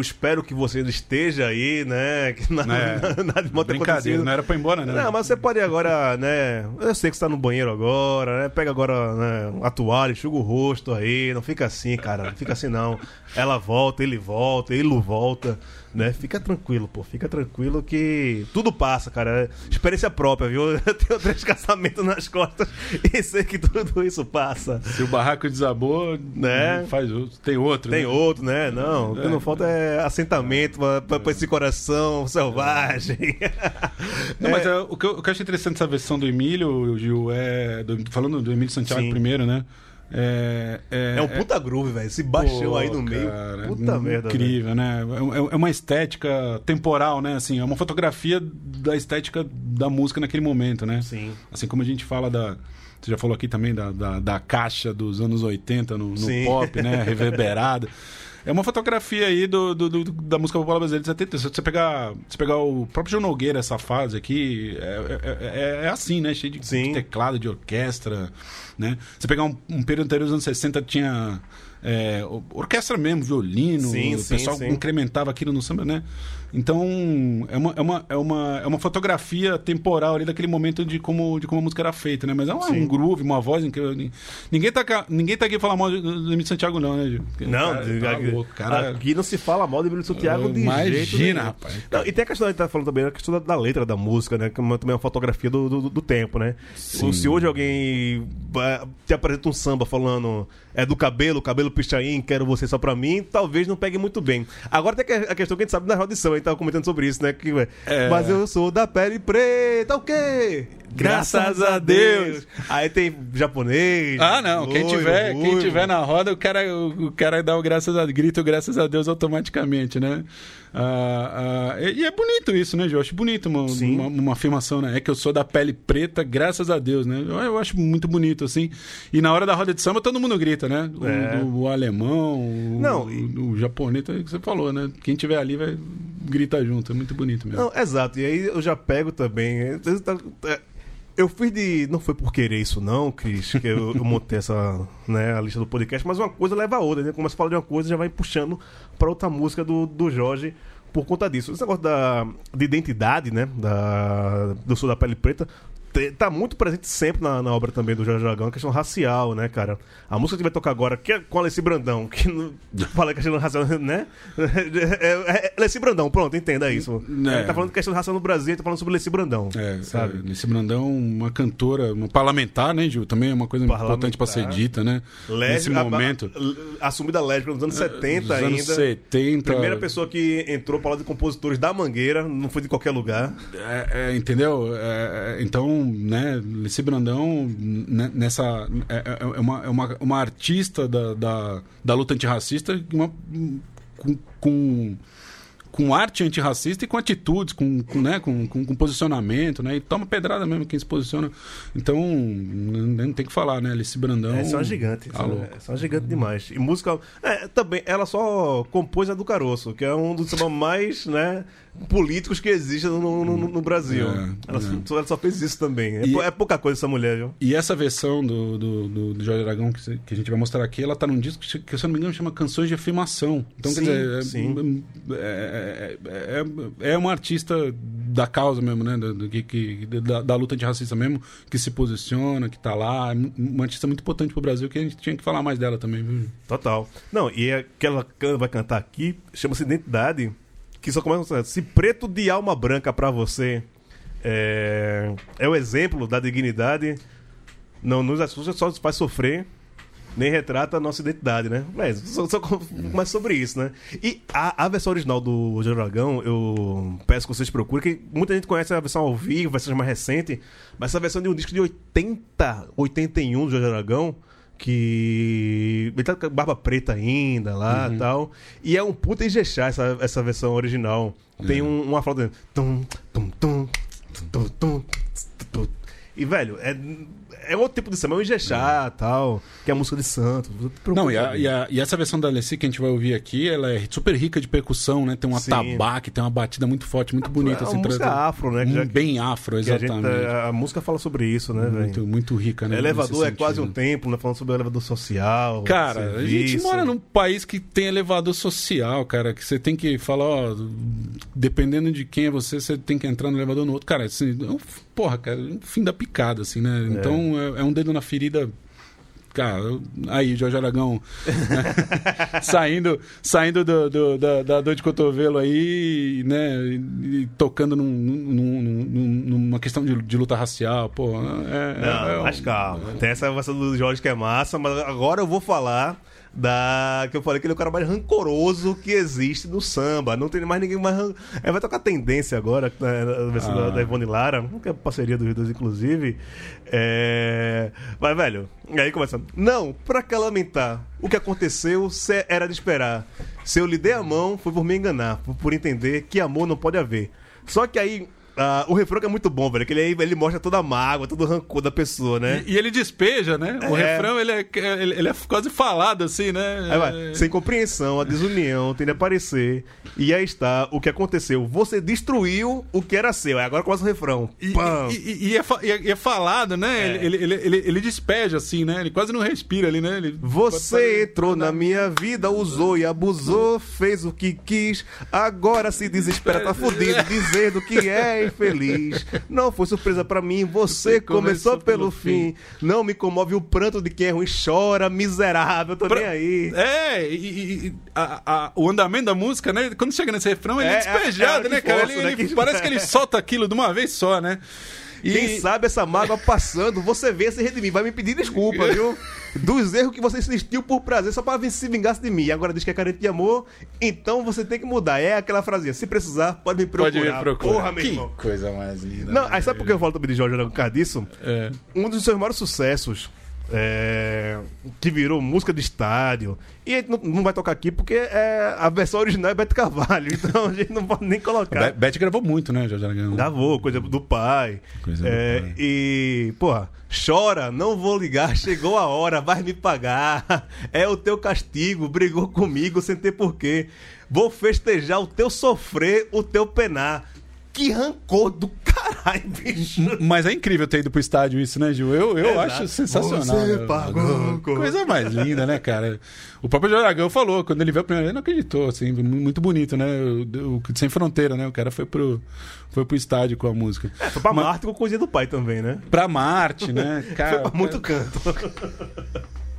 Eu espero que você esteja aí, né? [LAUGHS] Que nada, É. nada tenha Brincadeira, acontecido. não era pra ir embora, né? Não, mas você pode agora, né? Eu sei que você tá no banheiro agora, né? Pega agora né, a toalha, enxuga o rosto aí. Não fica assim, cara. Não fica assim, não. Ela volta, ele volta, ele volta, né? Fica tranquilo, pô. Fica tranquilo que tudo passa, cara. É Experiência própria, viu? [LAUGHS] Eu tenho três casamentos nas costas [LAUGHS] e sei que tudo isso passa. Se o barraco desabou, Né? faz outro. Tem outro. Tem né? outro, né? Não, o que não falta é assentamento pra, pra esse coração selvagem. Não, mas [LAUGHS] é, o, que eu, o que eu acho interessante dessa versão do Emílio, Gil, é. do- falando do Emílio Santiago Sim. primeiro, né? É, é, É um puta groove, velho. Esse baixão aí no meio. cara, Puta merda. velho. Incrível, né? É, é uma estética temporal, né? Assim, é uma fotografia da estética da música naquele momento, né? Sim. Assim como a gente fala da. Você já falou aqui também da, da, da caixa dos anos 80 no, no pop, né? [LAUGHS] Reverberada. É uma fotografia aí do, do- do- da música popular brasileira de 70. Se você pegar, se pegar o próprio João Nogueira, essa fase aqui, é, é- é- é assim, né? Cheio de, de teclado, de orquestra, né? Você pegar um, um período anterior dos anos 60, tinha é, orquestra mesmo, violino, Sim, o sim, pessoal sim. incrementava aquilo no samba, né? Então, é uma, é, uma, é, uma, é uma fotografia temporal ali daquele momento de como, de como a música era feita, né? Mas é um, um groove, uma voz incrível. Ninguém tá, ninguém tá aqui falar mal do do Emílio Santiago, não, né, Gil? Porque Não, cara, tá aqui, louco, cara, aqui não se fala mal de Emílio Santiago de Imagina, jeito nenhum. rapaz. Não, e tem a questão, a gente tá falando também, a questão da, da letra da música, né? Que é também é uma fotografia do, do, do tempo, né? Se hoje alguém te apresenta um samba falando é do cabelo, cabelo pichain, quero você só pra mim, talvez não pegue muito bem. Agora tem a questão que a gente sabe na audição, a gente tava comentando sobre isso, né? Que, É. Mas eu sou da pele preta, o quê? Graças a Deus. Aí tem japonês. Ah, não. Quem loiro, tiver, quem tiver na roda, o cara, o, o cara dá o graças a, grita o graças a Deus automaticamente, né? Ah, ah, e, é bonito isso, né, acho bonito uma, uma, uma afirmação, né? É que eu sou da pele preta, graças a Deus, né? Eu, eu acho muito bonito, assim. E na hora da roda de samba, todo mundo grita, né? O, É. o- o alemão, o, Não, e- o, japonês, é o que você falou, né? Quem tiver ali vai gritar junto. É muito bonito mesmo. Não, exato. E aí eu já pego também. é, é, Eu fiz de. Não foi por querer isso, não, Cris, que eu, eu montei essa, né, a lista do podcast, mas uma coisa leva a outra, né? Começa a falar de uma coisa já vai puxando pra outra música do, do Jorge por conta disso. Esse negócio da, de identidade, né? Da, do Sul da Pele Preta. Tá muito presente sempre na, na obra também do Jorge Dragão, a questão racial, né, cara? A música que vai tocar agora, que é com a Alessi Brandão, que não [LAUGHS] fala questão racial, né? [LAUGHS] É, é, é Alessi Brandão, pronto, entenda isso. Ele tá falando de questão racial no Brasil, ele tá falando sobre Alessi Brandão. É, sabe? sabe? Nesse Brandão, uma cantora, uma parlamentar, né, Gil? Também é uma coisa importante pra ser dita, né? Nesse Lésbica, momento. a- a- assumida lésbica nos anos 70 Dos anos ainda. 70. Primeira pessoa que entrou para lá de compositores da Mangueira, não foi de qualquer lugar. É, é, entendeu? É, é, então, né, Leci Brandão, né, nessa. É, é- é uma, é uma, uma artista da, da, da luta antirracista uma, com, com, com arte antirracista e com atitudes, com, com, né, com, com, com posicionamento, né? E toma pedrada mesmo quem se posiciona. Então, não, tem que falar, né? Leci Brandão. É uma gigante. Essa é uma gigante demais. E música. É, também, ela só compôs a do Caroço, que é um dos mais, né, políticos que existe no, no, no- Brasil. É, ela, é. Só, ela só fez isso também. É, E- pou- é pouca coisa essa mulher, viu? E essa versão do, do, do, do Jorge Aragão que, que a gente vai mostrar aqui, ela tá num disco que, que, se eu não me engano, chama Canções de Afirmação. Então, Sim, quer dizer, é, sim. é, é, é, é uma artista da causa mesmo, né? Do que, que- da, da luta antirracista mesmo, que se posiciona, que tá lá. É uma artista muito importante pro Brasil, que a gente tinha que falar mais dela também, viu? Total. Não, e aquela que ela vai cantar aqui chama-se Identidade, que só começa se preto de alma branca pra você é, é o exemplo da dignidade, não nos assusta, só nos faz sofrer, nem retrata a nossa identidade, né? Mas só, só começa sobre isso, né? E a, a versão original do Dragão, eu peço que vocês procurem, que muita gente conhece a versão ao vivo, versão mais recente, mas essa versão de um disco de 80, 81 do Jorge Dragão, que ele tá com barba preta ainda lá e tal. E é um puta enjexá essa, essa versão original. Tem um- uma flauta. Tum, tum, tum, tum, tum, tum, tum. E, velho, é, é outro tipo de samba, é um enjexá e tal, que é a música de Santos. Não, e, a- e a- e essa versão da Alessi que a gente vai ouvir aqui, ela é super rica de percussão, né? Tem um atabaque, tem uma batida muito forte, muito bonita. é uma assim, música pra- afro, né? já- Bem afro, que a, gente, exatamente. a, música fala sobre isso, né, muito, velho? muito rica, né? Elevador é quase um templo, né? Falando sobre o elevador social. Cara, a gente serviço. mora num país que tem elevador social, cara, que você tem que falar, ó, dependendo de quem é você, você tem que entrar no elevador no outro. Cara, assim, é um, porra, cara, é um fim da picada, assim, né? Então é, é um dedo na ferida. Cara, aí, Jorge Aragão, né? [LAUGHS] saindo, saindo do, do- da, da dor de cotovelo aí, né? E, e tocando num, num- num- numa questão de, de luta racial, pô. É, é- Não, é um- mas calma. Tem essa versão do Jorge que é massa, mas agora eu vou falar da. Que eu falei que ele é o cara mais rancoroso que existe no samba. Não tem mais ninguém mais. ran- É, vai tocar tendência agora, né, na versão da, Ah. da Ivone Lara, que é parceria do Rio Dois, inclusive. É... Mas, velho, aí começa. Não, pra que lamentar? O que aconteceu era de esperar. Se eu lhe dei a mão, foi por me enganar, por, por entender que amor não pode haver. Só que aí. Ah, o refrão que é muito bom, velho. Que ele, ele mostra toda a mágoa, todo o rancor da pessoa, né? E, e ele despeja, né? O É. refrão, ele é, ele, ele é quase falado, assim, né? Vai, sem compreensão, a desunião tende a aparecer. E aí está o que aconteceu. Você destruiu o que era seu. Aí agora começa o refrão. E, e- e- é, é- é falado, né? É. Ele, ele, ele, ele despeja, assim, né? Ele quase não respira ali, né? Ele, Você entrou na minha vida, usou e abusou, fez o que quis, agora se desespera, tá fudido, dizendo que é infeliz. Não foi surpresa pra mim, você começou pelo fim. Não me comove o pranto de quem é ruim, chora, miserável, tô nem aí. É, e, e- a- a- o andamento da música, né? Quando chega nesse refrão, ele é, É, é- despejado, é, né, que cara? força, Ele- né? ele- parece que ele [LAUGHS] solta aquilo de uma vez só, né? E- Quem sabe essa mágoa passando, você vê se redimir, vai me pedir desculpa, viu? [LAUGHS] Dos erros que você insistiu por prazer, só pra se vingar de mim. Agora diz que é carente de amor, então você tem que mudar. É aquela frasinha, se precisar, pode me procurar. Pode me procurar. Porra, meu que irmão. coisa mais linda. Não, né? aí sabe por que eu falo também de Jorge Aragão por causa disso? É. Um dos seus maiores sucessos, é, que virou música de estádio, e a gente não, não vai tocar aqui porque é, a versão original é Beto Carvalho, [LAUGHS] então a gente não pode nem colocar. Be- Beth gravou muito, né, Jorge Aragão? Gravou, coisa do pai. Coisa do É, pai. E, porra, chora, não vou ligar, chegou a hora, vai me pagar. [LAUGHS] É o teu castigo, brigou comigo sem ter porquê. Vou festejar o teu sofrer, o teu penar. Que rancor do caralho Ai, bicho. Mas é incrível ter ido pro estádio isso, né, Gil? Eu, eu Exato. acho sensacional. Você né? pagou com- Coisa mais linda, né, cara? O próprio Joragão falou, quando ele viu a primeira vez, não acreditou, assim, mu- muito bonito, né? O, o- Sem fronteira, né? O cara foi pro, foi pro estádio com a música. É, foi pra Mas- Marte com coisinha do pai também, né? Pra Marte, né? Cara, [LAUGHS] Foi pra muito cara, canto. [LAUGHS]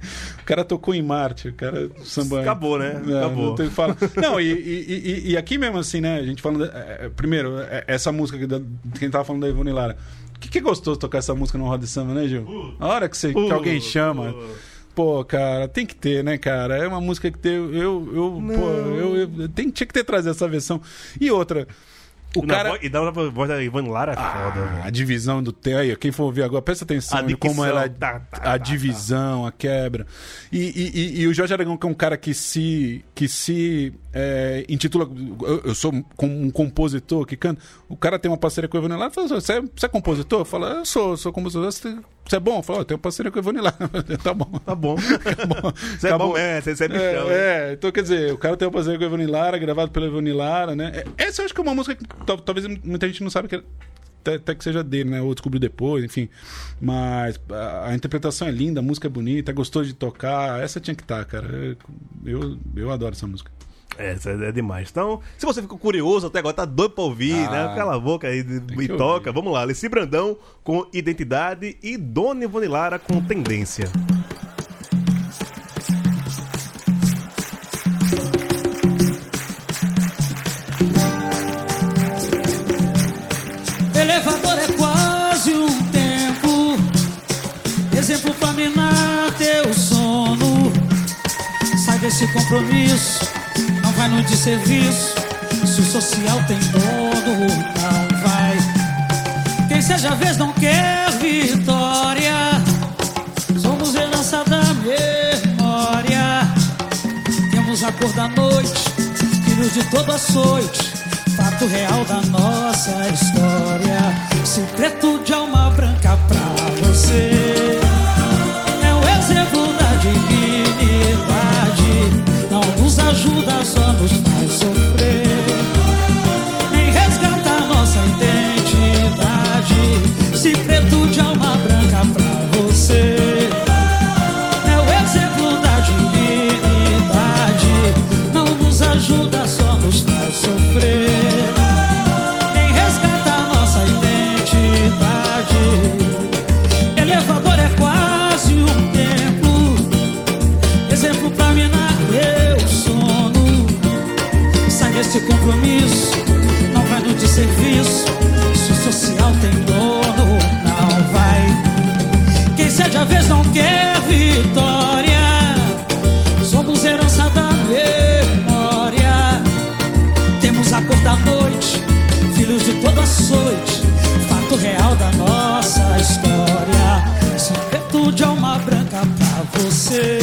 o cara tocou em Marte, o cara samba. Acabou, né? É, Acabou. Não, tem que falar. [LAUGHS] não e, e- e- e aqui mesmo, assim, né? A gente falando. é, é, primeiro, é, essa música que da- quem tava falando da Ivone Lara. O que, que é gostoso tocar essa música no roda de samba, né, Gil? A hora que, você, que Uh, alguém chama. Pô, cara, tem que ter, né, cara? É uma música que tem. Eu. eu, pô, eu, eu tem, tinha que ter trazido essa versão. E outra. O Na cara. voz- e da a voz da Ivan Lara é foda. Ah, velho. a divisão do T aí, quem for ouvir agora, presta atenção A em como ela tá, tá, a tá, divisão, a quebra. E, e- e- e o Jorge Aragão, que é um cara que se que se é, intitula eu, eu sou com- um compositor que canta. O cara tem uma parceria com o Ivone Lara, fala, você, é, você é compositor? Fala, eu sou, sou compositor. Você, você é bom? Fala, eu tenho parceria com o Ivone Lara. [LAUGHS] tá bom. Tá bom. [LAUGHS] Acabou. Você é bom, é, você é bichão. né? É, é, então quer dizer, o cara tem uma parceria com a Ivone Lara, gravado pela Ivone Lara, né? É, Essa eu acho que é uma música que tal- talvez muita gente não sabe que é- até, até que seja dele, né? Ou descobriu depois, enfim. Mas a, a interpretação é linda, a música é bonita, é gostoso de tocar. Essa tinha que estar, cara. Eu, eu adoro essa música. É, isso é demais. Então, se você ficou curioso até agora, tá doido pra ouvir, Ah, né? Cala a boca aí e toca. ouvir. Vamos lá, Alessi Brandão com Identidade e Dona Ivone Lara com Tendência. Elevador é quase um tempo, exemplo pra minar teu sono. Sai desse compromisso, vai no desserviço. Se o social tem dono, não vai. Quem seja vez não quer vitória. Somos herança da memória. Temos a cor da noite, filhos de todo açoite. Fato real da nossa história. Secreto de alma branca pra você. É o exemplo da dignidade. Não nos ajuda, só pra você. É o exemplo da dignidade. Não nos ajuda, só nos faz sofrer. Nem resgata nossa identidade. Elevador é quase um templo. Exemplo pra minar meu sono. Sai desse compromisso, você.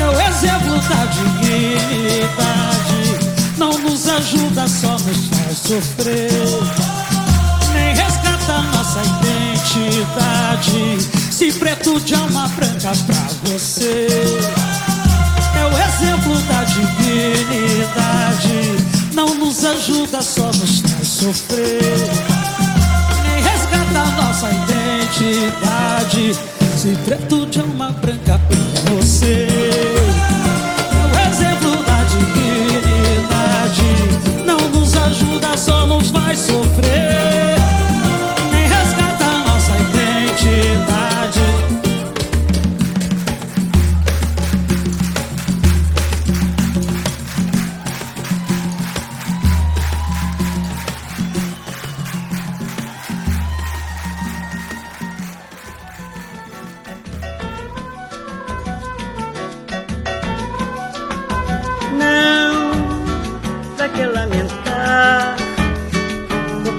É o exemplo da dignidade. Não nos ajuda, só nos faz sofrer. Nem resgata nossa identidade. Se preto de alma branca pra você. É o exemplo da dignidade. Não nos ajuda, só nos faz sofrer. Nem resgata nossa identidade. Se preto de alma branca pra você.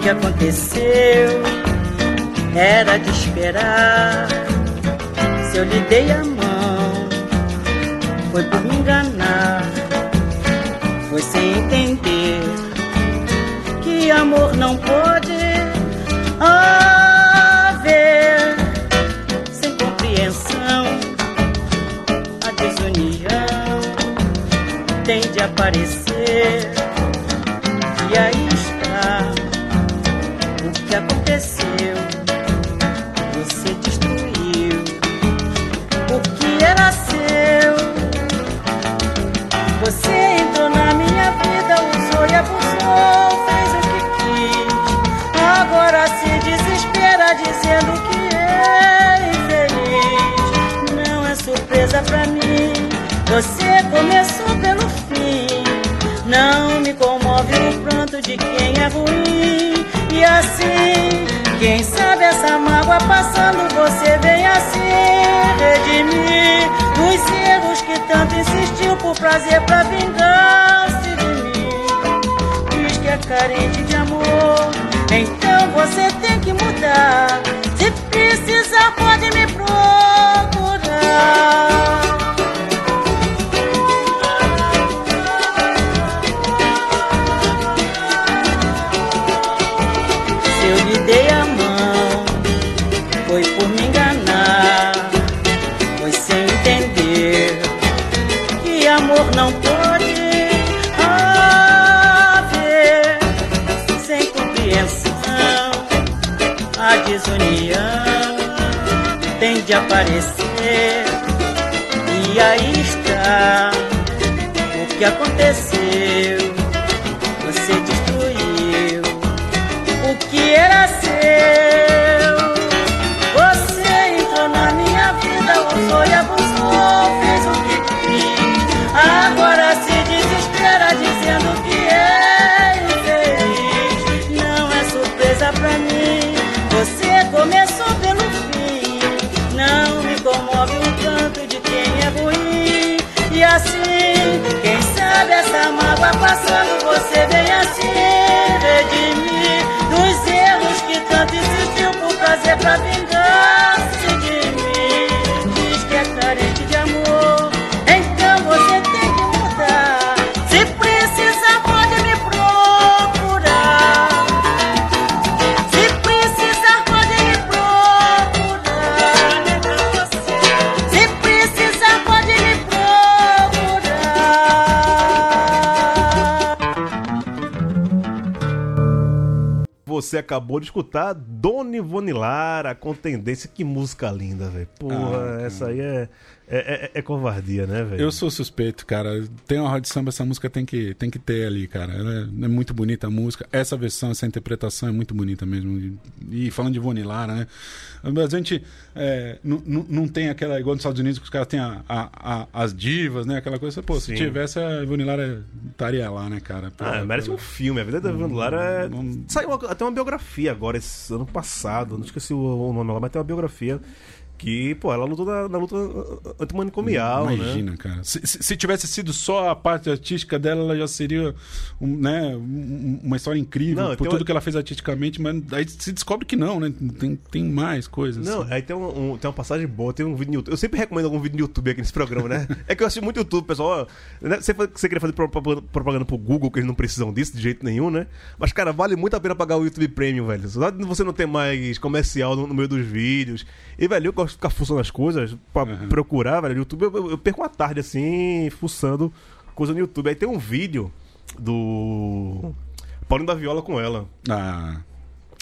Que aconteceu? Era de esperar. Se eu lhe dei a mão, foi por me enganar. Foi sem entender que amor não pode haver sem compreensão. A desunião tem de aparecer. E aí Você destruiu o que era seu. Você entrou na minha vida, usou e abusou, fez o que quis. Agora se desespera dizendo que é infeliz. Não é surpresa pra mim, você começou pelo fim. Não me comove o pranto de quem é ruim. E assim, quem sabe essa mágoa passando, você vem assim redimir os erros que tanto insistiu por prazer pra vingar-se de mim. Diz que é carente de amor, então você tem que mudar. Se precisar, pode me procurar. Aparecer, e aí está o que aconteceu. Essa acabou de escutar Dona Ivone Lara com tendência. Que música linda, velho. Porra, Ah, essa aí é, é, é- é covardia, né, velho? Eu sou suspeito, cara. Tem uma roda de samba, essa música tem que, tem que ter ali, cara. Ela é, é muito bonita a música. Essa versão, essa interpretação é muito bonita mesmo. E, falando de Ivone Lara, né? Mas a gente é, não- tem aquela, igual nos Estados Unidos, que os caras têm a- a- a- as divas, né? Aquela coisa. Pô, Sim. se tivesse, a Ivone Lara estaria lá, né, cara? Pô, Ah, merece um filme. A vida da Ivone Lara. Hum. Saiu até uma biografia agora, esse ano passado. Não esqueci o, o nome lá, mas tem uma biografia que, pô, ela lutou na, na luta antimanicomial, né? Imagina, cara. Se, se- se tivesse sido só a parte artística dela, ela já seria um, né, um- uma história incrível Não, por tem tudo uma- que ela fez artisticamente, mas aí se descobre que não, né? Tem, tem mais coisas. Não, aí tem, um, um- tem uma passagem boa, tem um vídeo no YouTube. Eu sempre recomendo algum vídeo no YouTube aqui nesse programa, né? [LAUGHS] é que eu assisto muito YouTube, pessoal. né? Você, você queria fazer propaganda, propaganda pro Google, que eles não precisam disso de jeito nenhum, né? Mas, cara, vale muito a pena pagar o YouTube Premium, velho. Só você não ter mais comercial no, no meio dos vídeos. E, velho, eu gosto de ficar fuçando as coisas pra procurar, velho. No YouTube eu, eu- eu perco uma tarde assim, fuçando coisa no YouTube. Aí tem um vídeo do. Paulinho da Viola com ela. Ah,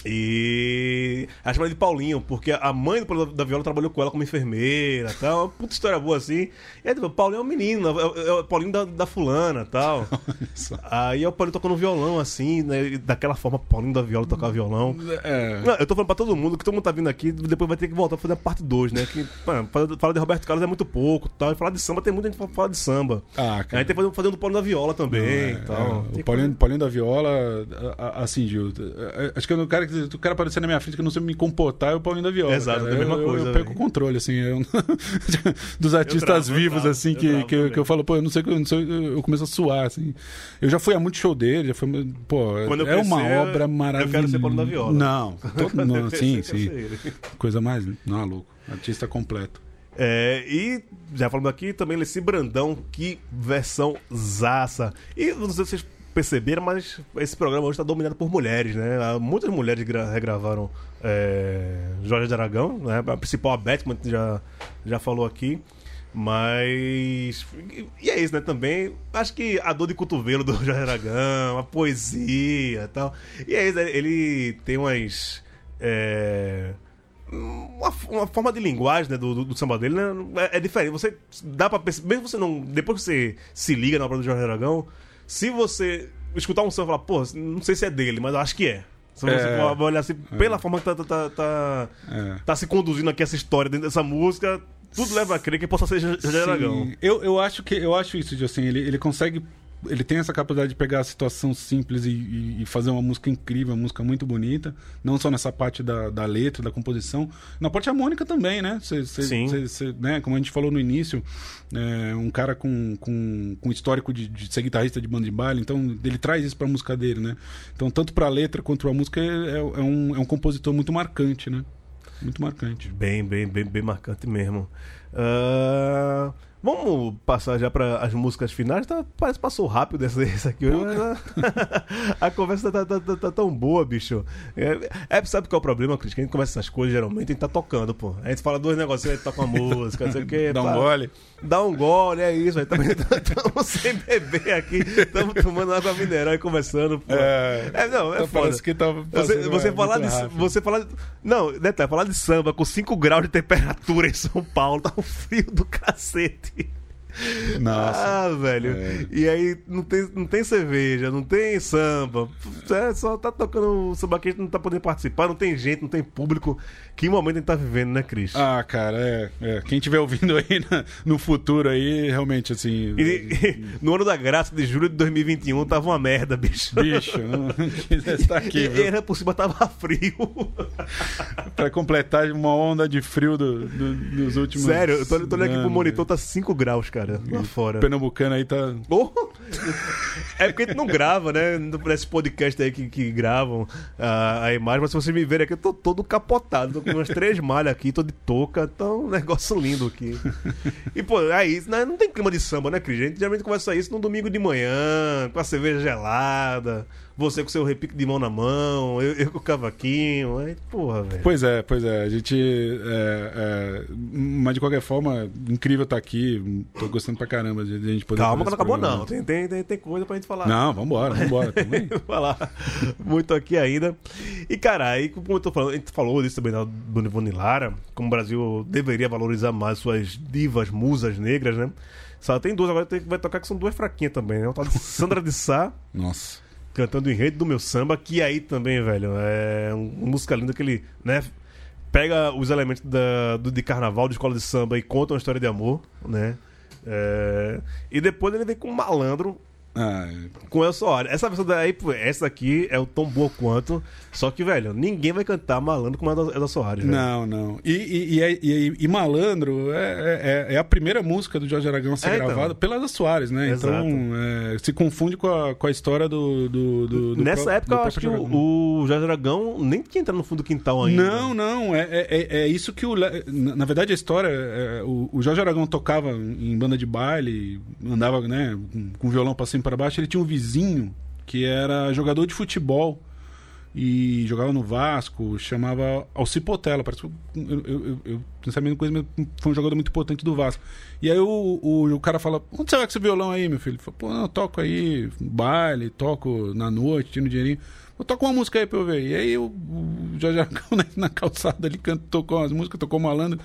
E ela chama ele de Paulinho, porque a mãe do Paulinho da Viola trabalhou com ela como enfermeira tal. Puta história boa assim. E aí, tipo, Paulinho é um menino, é, o- é o Paulinho da, da fulana tal. [LAUGHS] Aí é o Paulinho tocando violão, assim, né? Daquela forma, Paulinho da Viola tocar violão. é. Não, eu tô falando pra todo mundo, que todo mundo tá vindo aqui, depois vai ter que voltar pra fazer a parte 2, né? Que, fala- falar de Roberto Carlos é muito pouco tal. E falar de samba, tem muita gente pra falar de samba. Ah, Aí cara. tem que fazer fazendo o Paulinho da Viola também É, e tal. é, Tem o Paulinho, Paulinho da Viola, a- a- assim, Gil, é, acho que eu não quero que o cara aparecer na minha frente que eu não sei me comportar é o Paulinho da Viola. Exato, cara. é a mesma eu, coisa, Eu, perco velho. o controle, assim, eu- [LAUGHS] dos artistas travo, eu vivos, travo, assim, eu que, que, eu, que eu falo, pô, eu não sei, eu não sei, eu começo a suar, assim. Eu já fui a muito show dele, já foi, pô, Quando eu é uma obra eu maravilhosa. quero ser Paulinho da Viola. Não, todo, Quando [LAUGHS] eu não sim, eu sim. Coisa mais, não, louco. Artista completo. É, e já falando aqui também Leci Brandão, que versão zaça. E não sei se vocês perceberam, mas esse programa hoje está dominado por mulheres, né? Muitas mulheres gra- regravaram é, Jorge de Aragão, né? A principal, a Batman, já, já falou aqui. Mas. E é isso, né? Também. Acho que a dor de cotovelo do [LAUGHS] Jorge Aragão, a poesia e tal. E é isso, ele tem umas é, uma, uma forma de linguagem né, do, do, do samba dele né, é, é diferente. Você dá pra perceber, mesmo você não. Depois que você se liga na obra do Jorge Aragão, se você escutar um samba e falar, pô, não sei se é dele, mas eu acho que é. Se você É. for olhar assim, pela forma que tá, tá, tá, tá, É. tá se conduzindo aqui essa história dentro dessa música, tudo leva a crer que possa ser Jorge Aragão. Eu, eu acho que eu acho isso, assim, ele, ele consegue. Ele tem essa capacidade de pegar a situação simples e, e- fazer uma música incrível, uma música muito bonita. Não só nessa parte da, da letra, da composição. Na parte harmônica também, né? Cê, cê- Sim. cê- cê- né? Como a gente falou no início, é, um cara com, com, com histórico de, de ser guitarrista de banda de baile, então ele traz isso pra música dele, né? Então, tanto pra letra quanto pra música, é, é um, é um compositor muito marcante, né? Muito marcante. Bem, bem, bem, bem marcante mesmo. Ah, vamos passar já para as músicas finais. Tá, parece que passou rápido essa, [LAUGHS] essa aqui hoje, a, [LAUGHS] a conversa tá, tá- tá- tá tão boa, bicho. É, é, sabe qual é o problema, Cris? Que a gente conversa essas coisas, geralmente, a gente tá tocando, pô. A gente fala dois negócios, a gente toca uma [LAUGHS] música, não sei o quê. Dá um pá. gole. Dá um gole, é isso. Estamos [LAUGHS] sem beber aqui, estamos tomando água mineral e conversando. Pô. É. É, não, é Então foda. que tá Você, você falar de. rápido. Você falar de. Não, detalhe, falar de samba com 5 graus de temperatura em São Paulo, tá um frio do cacete. Nossa. Ah, velho. É. E aí não tem, não tem cerveja, não tem samba. É, só tá tocando samba que a gente não tá podendo participar, não tem gente, não tem público. Que momento a gente tá vivendo, né, Cris? Ah, cara, é, é. Quem estiver ouvindo aí na- no futuro aí, realmente, assim. E, [LAUGHS] no ano da graça de julho de 2021 tava uma merda, bicho. Bicho, não [LAUGHS] estar aqui, E viu? era por cima tava [LAUGHS] frio. Pra completar uma onda de frio do, do- dos últimos. Sério, eu tô, tô olhando aqui pro anos, monitor, tá 5 graus, cara, lá fora. Pernambucano aí tá. Oh! [LAUGHS] É porque a gente não grava, né? Parece podcast aí que, que gravam a, a imagem, mas se vocês me verem aqui, eu tô todo capotado. Tô com umas três malhas aqui, tô de touca, então um negócio lindo aqui. E, pô, é isso, né? Não tem clima de samba, né, Cris? A gente geralmente conversa isso no domingo de manhã, com a cerveja gelada, você com seu repique de mão na mão, eu, eu com o cavaquinho. Aí, porra, velho. Pois é, pois é. A gente. é, é, mas de qualquer forma, incrível estar aqui. Tô gostando pra caramba de, de a gente poder. Calma que não acabou, programa. não. Tem, tem, tem, tem coisa pra gente falar. Não, vambora, vambora. falar [LAUGHS] muito aqui ainda. E, cara, aí, como eu tô falando, a gente falou disso também da- do Lara, como o Brasil deveria valorizar mais suas divas, musas negras, né? Só tem duas agora vai tocar que são duas fraquinhas também, né? Uma tal de Sandra de Sá, [LAUGHS] Nossa. Cantando o enredo do meu samba, que aí também, velho, é uma música linda que ele, né? Pega os elementos da, do, de carnaval, de escola de samba e conta uma história de amor, né? É, e depois ele vem com um malandro Ah, com El Soares. Essa versão daí, essa aqui é o tão boa quanto. Só que, velho, ninguém vai cantar malandro como a da, é da Soares. velho. Não, não. E, e, e, é- e- Malandro é, é, é a primeira música do Jorge Aragão a ser É, então. gravada pela da Soares, né? Exato. Então é, se confunde com a, com a história do. do, do- do Nessa pró- época, eu acho que o, o Jorge Aragão nem tinha entrado no fundo do quintal ainda. Não, não. É, é, é- é isso que o. Na, verdade, a história. é, o, o Jorge Aragão tocava em banda de baile, andava né, com, violão pra cima para baixo. Ele tinha um vizinho que era jogador de futebol e jogava no Vasco, chamava Alci Potela. Parece que eu, eu, eu, eu não sabia coisa, mas foi um jogador muito importante do Vasco. E aí o, o, o cara fala: Onde você vai com esse violão aí, meu filho? Ele fala, Pô, não, eu toco aí, baile, toco na noite, tiro um dinheirinho. Eu toco uma música aí pra eu ver. E aí o, o Jorge Aragão [LAUGHS] na, na calçada ali canta, tocou umas músicas, tocou malandro.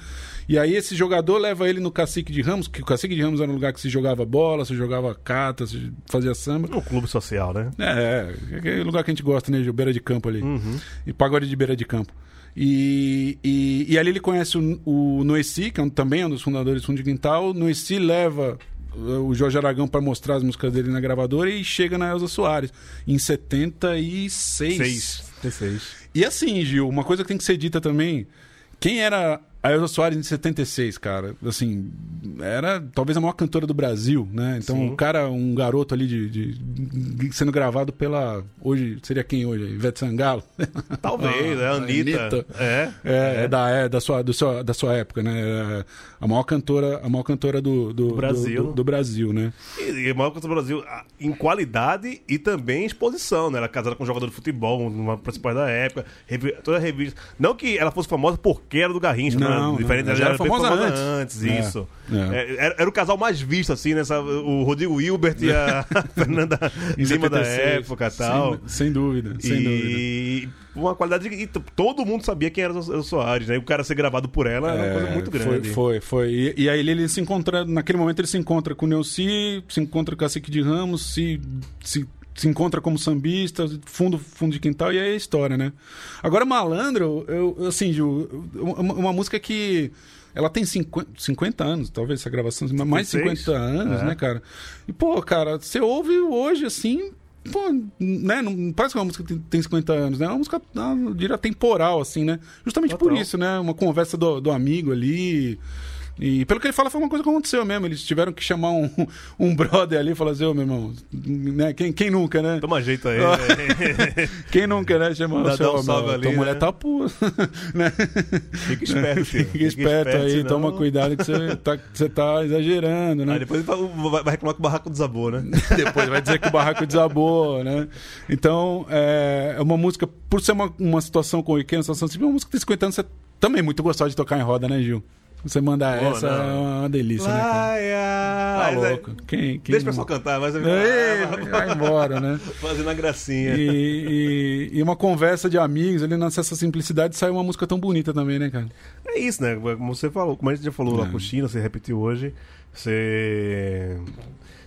E aí esse jogador leva ele no Cacique de Ramos, que o Cacique de Ramos era um lugar que se jogava bola, se jogava cata, se fazia samba. No clube social, né? É, é aquele lugar que a gente gosta, né? De beira de campo ali. Uhum. E pagode de beira de campo. E, e, e ali ele conhece o, o Noeci, que é um- também é um dos fundadores do Fundo de Quintal. O Noeci leva o Jorge Aragão para mostrar as músicas dele na gravadora e chega na Elza Soares em 76. Seis. Tem seis. E assim, Gil, uma coisa que tem que ser dita também. Quem era a Elza Soares em 76, cara? Assim, era talvez a maior cantora do Brasil, né? Então, Sim. o cara, um garoto ali de, de- sendo gravado pela. Hoje, seria quem hoje? Ivete Sangalo? [LAUGHS] Talvez, é a Anitta. Anitta. É. É, é da, é da, sua, do seu- da sua época, né? É a maior cantora, a maior cantora do, do, Do Brasil. Do, do Brasil, né? E, e a maior coisa do Brasil ah, em qualidade e também em exposição, né? Ela é casada com um jogador de futebol, uma principal da época, toda a revista. Não que ela fosse famosa porque era do Garrincha, Não, né? Não, Diferente, ela já era bem famosa antes. antes. É, isso. é. É, era, era o casal mais visto, assim, nessa, o Rodrigo Hilbert e a [LAUGHS] [LAUGHS] Fernanda Lima da 76. época e tal. Sem, sem dúvida, sem dúvida. e uma qualidade. E todo mundo sabia quem era o Soares, né? E o cara ser gravado por ela era uma coisa muito Foi, grande. foi. foi. E, e aí ele, se encontra, naquele momento ele se encontra com o Neuci, se encontra com o Cacique de Ramos, se, se, se encontra como sambista, fundo, fundo de quintal, e aí é a história, né? Agora, Malandro, eu, assim, Ju, uma, uma música que. Ela tem 50, 50 anos, talvez, essa gravação, mais de 56? 50 anos, É. né, cara? E, pô, cara, você ouve hoje, assim, pô, né? Não parece que uma música que tem, tem 50 anos, né? É uma música, eu diria, temporal, assim, né? Justamente por Total. isso, né? Uma conversa do, do amigo ali. E pelo que ele fala, foi uma coisa que aconteceu mesmo. Eles tiveram que chamar um, um brother ali e falar assim, ô meu irmão, né? Quem, quem nunca, né? Toma jeito aí. Né? [LAUGHS] Quem nunca, né? Chamar o seu, um salve ali, tua né? mulher tá pura, [LAUGHS] né? Fica esperto, filho. Fica esperto aí, senão- toma cuidado que você tá, você tá exagerando, né? Aí depois vai vai reclamar que o barraco desabou, né? [LAUGHS] Depois vai dizer que o barraco desabou, né? Então, é, é uma música, por ser uma, uma situação uma situação assim, uma música que tem 50 anos, você também é muito gostosa de tocar em roda, né, Gil? Você mandar Pô, essa não. é uma delícia, né, cara? Laia. Tá é- louco. Quem, quem Deixa o pessoal cantar, mas Ei, vai embora, né? [LAUGHS] fazendo a gracinha. E, e- e uma conversa de amigos ali nessa simplicidade sai uma música tão bonita também, né, cara? É isso, né? Como você falou, como a gente já falou lá É. com o China, você repetiu hoje, ser.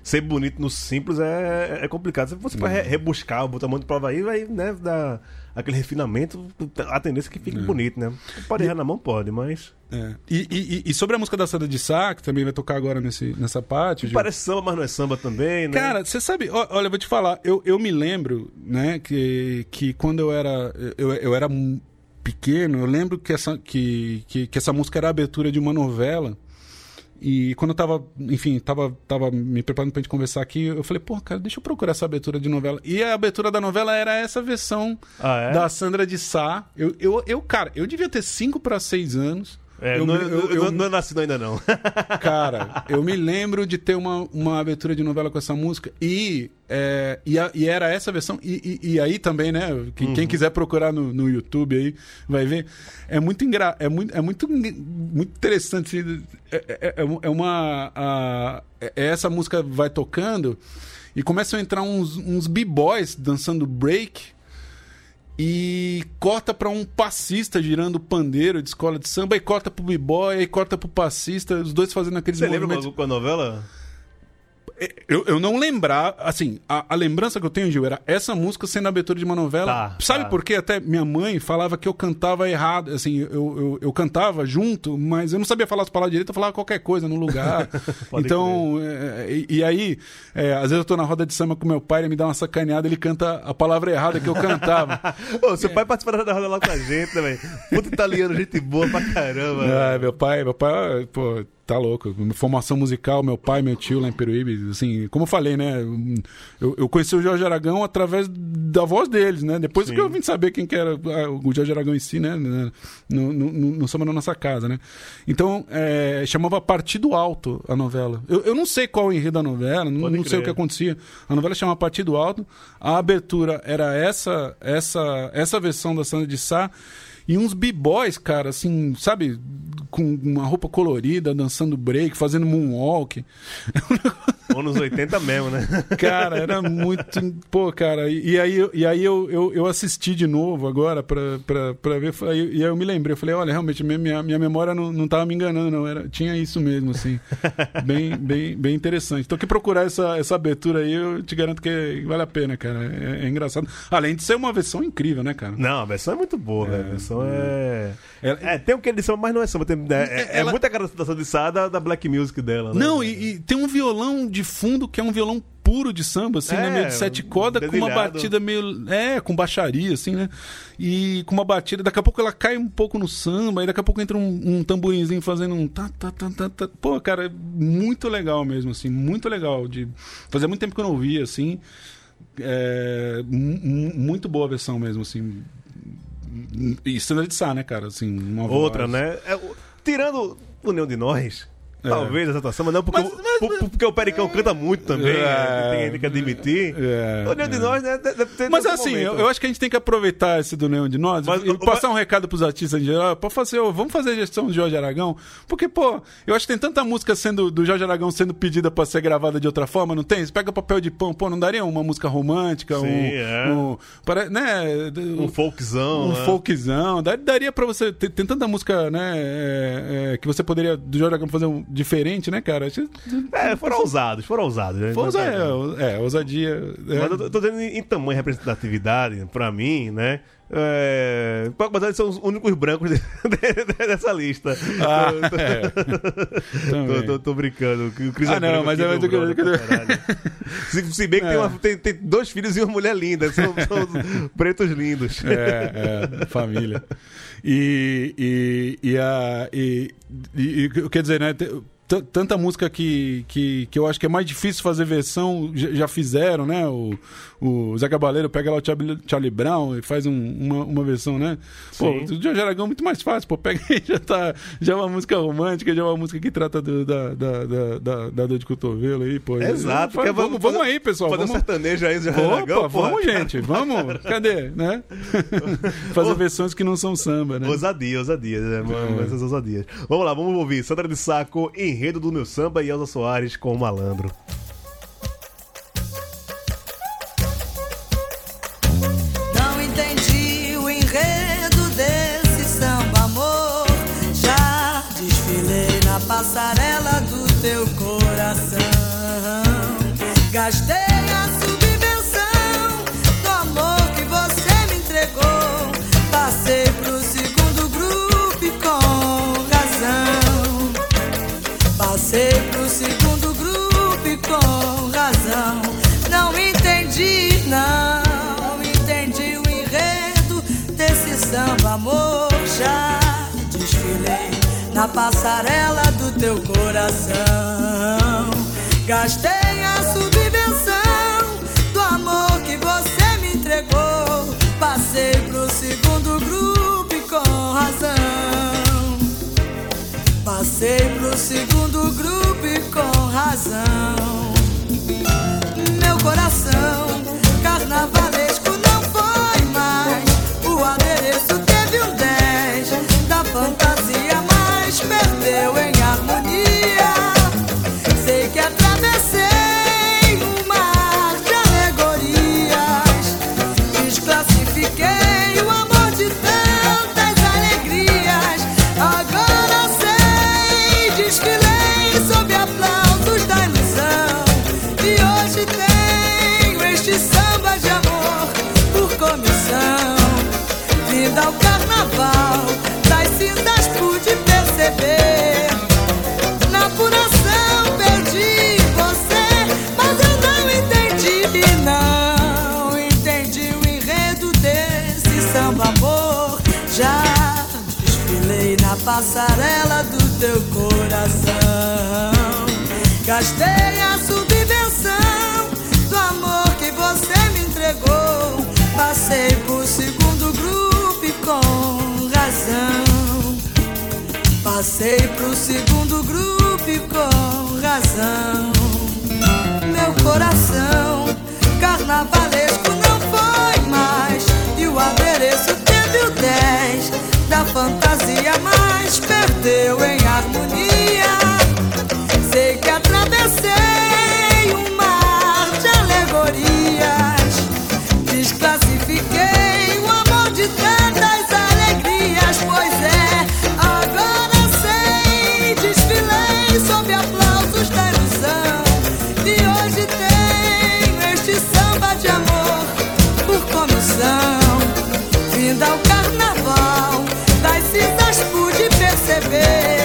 Ser bonito no simples é, é complicado. Se você for re- rebuscar, botar muito prova aí, vai né, dar aquele refinamento, a tendência é que fique bonito, né? Pode errar na mão, pode, mas. É. E, e- e sobre a música da Sandra de Sá, que também vai tocar agora nesse, nessa parte. Gil. Parece samba, mas não é samba também, né? Cara, você sabe, olha, eu vou te falar, eu, eu me lembro, né, que, que quando eu era, eu, eu era pequeno, eu lembro que essa, que, que, que essa música era a abertura de uma novela. E quando eu tava, enfim, tava, tava me preparando pra gente conversar aqui, eu falei, pô, cara, deixa eu procurar essa abertura de novela. E a abertura da novela era essa versão Ah, é? da Sandra de Sá. Eu, eu, eu, cara, eu devia ter 5 para 6 anos. É, eu, não, eu, eu- eu- não é nascido ainda, não. [LAUGHS] Cara, eu me lembro de ter uma, uma abertura de novela com essa música e, é, e, a- e era essa versão. E, e- e aí também, né? que- Quem quiser procurar no, no YouTube aí vai ver. É muito engra, é muito, é muito, muito interessante. assim, É, é- é- é uma. a- é- essa música vai tocando e começam a entrar uns, uns b-boys dançando break e corta pra um passista girando pandeiro de escola de samba e corta pro b-boy e corta pro passista, os dois fazendo aqueles Você lembra movimentos. com a novela? Eu, eu não lembrar, assim, a, a lembrança que eu tenho, Gil, era essa música sendo abertura de uma novela. Tá, Sabe tá. por quê? Até minha mãe falava que eu cantava errado, assim, eu, eu, eu cantava junto, mas eu não sabia falar as palavras direito, eu falava qualquer coisa no lugar. [LAUGHS] Então, é, e, e aí, é, às vezes eu tô na roda de samba com meu pai, ele me dá uma sacaneada, ele canta a palavra errada que eu cantava. [LAUGHS] Ô, seu pai participou da roda lá com a gente também. Puta italiano, gente boa pra caramba. Ah, meu pai, meu pai, pô, tá louco. Formação musical, meu pai, meu tio lá em Peruíbe, assim, como eu falei, né? Eu, eu conheci o Jorge Aragão através da voz deles, né? Depois Sim. que eu vim saber quem que era ah, o Jorge Aragão em si, né? No, no, no, no Samba na Nossa Casa, né? Então, é, chamava Partido Alto a novela. Eu, eu não sei qual é o enredo da novela, não, sei o que acontecia. A novela chamava Partido Alto, a abertura era essa, essa, essa versão da Sandra de Sá. E uns b-boys, cara, assim, sabe? Com uma roupa colorida, dançando break, fazendo moonwalk. [LAUGHS] Anos 80 mesmo, né? Cara, era muito. Pô, cara, e, e aí, eu- e aí eu, eu, eu assisti de novo agora pra, pra, pra ver. E aí eu me lembrei, eu falei, olha, realmente, minha, minha, memória não, não tava me enganando, não. Era, tinha isso mesmo, assim. [LAUGHS] bem, bem, bem interessante. Então, que procurar essa, essa abertura aí, eu te garanto que vale a pena, cara. É, é engraçado. Além de ser uma versão incrível, né, cara? Não, a versão é muito boa, velho. A versão é... Ela- é. tem o que de samba, mas não é samba. Tem, é, é, é Ela- muita cara da de Sá da, Black Music dela, né? Não, e, e tem um violão de fundo que é um violão puro de samba, assim, É, né? Meio de sete cordas, com uma batida meio. É, com baixaria, assim, né? E com uma batida. Daqui a pouco ela cai um pouco no samba, aí daqui a pouco entra um, um tamborinzinho fazendo um. Tá, tá, tá, tá, tá. Pô, cara, é muito legal mesmo, assim, muito legal. De... Fazia muito tempo que eu não ouvia, assim. É, mu- mu- muito boa a versão mesmo, assim. E Sá, né, cara? Assim, uma Outra, voz. né? É, o- tirando União de Nós. Talvez essa atuação, mas não porque... Mas, o- mas Por- por- Porque o Pericão canta muito também, É. né? tem, tem que admitir. É. O nenhum de nós, né? deve ter Mas assim, eu, momento. eu acho que a gente tem que aproveitar esse do Nenhum de Nós Mas- e passar um recado pros artistas em geral, pra fazer, ó, vamos fazer a gestão do Jorge Aragão, porque, pô, eu acho que tem tanta música sendo, do Jorge Aragão sendo pedida pra ser gravada de outra forma, não tem? Você pega papel de pão, pô, não daria uma música romântica, Sim, um, é. um, pare- né, Um folkzão. um né? folkzão, dar- daria pra você, tem, tem tanta música, né, é, é, que você poderia, do Jorge Aragão fazer um diferente, né, cara? É, foram ousados, foram ousados. Né? Pô, Mas, é, é, ousadia. é. Mas eu tô, tô dizendo em, tamanho representatividade, pra mim, né? É, mas eles são os únicos brancos [LAUGHS] de- de- dessa lista. Ah, [LAUGHS] é. tô, tô- tô brincando. O Cris Ah, é não, mas eu- pra caralho. se, se bem que tem, É. uma- tem- tem dois filhos e uma mulher linda. São, são os pretos lindos. É, é, família. E, e, e, a, e, e, e quer dizer, né? te- t- Tanta música que, que, que eu acho que é mais difícil fazer versão, já, já fizeram, né? O, o Zé Cabaleiro pega lá o Charlie, Charlie Brown e faz um- uma, uma versão, né? Pô, Sim. o Jorge Aragão é muito mais fácil, pô, pega aí, [LAUGHS] já tá. Já é uma música romântica, já é uma música que trata do- da, da, da, da, da dor de cotovelo aí, pô. Exato. Vamos, quer- vamos, vamos aí, pessoal. Fazer um vamos, sertanejo aí, Zé Opa, Aragão, porra. vamos, gente, vamos. [LAUGHS] Cadê, né? [LAUGHS] Fazer versões que não são samba, né? Ousadia, ousadia, né? Mano, Essas ousadias. Vamos lá, vamos ouvir Sandra de Saco, Enredo do Meu Samba e Elza Soares com o Malandro. Não entendi o enredo desse samba amor. Já desfilei na passarela do teu coração. Gastei passarela do teu coração. Gastei a subvenção do amor que você me entregou. Passei pro segundo grupo e com razão. Passei pro segundo grupo e com razão. Meu coração carnavalesco passarela do teu coração, gastei a subvenção do amor que você me entregou. Passei por segundo grupo e com razão. Passei pro segundo grupo e com razão. Meu coração carnavalesco não foi mais. E o adereço teve o 10 da fantasia, perdeu em harmonia. baby.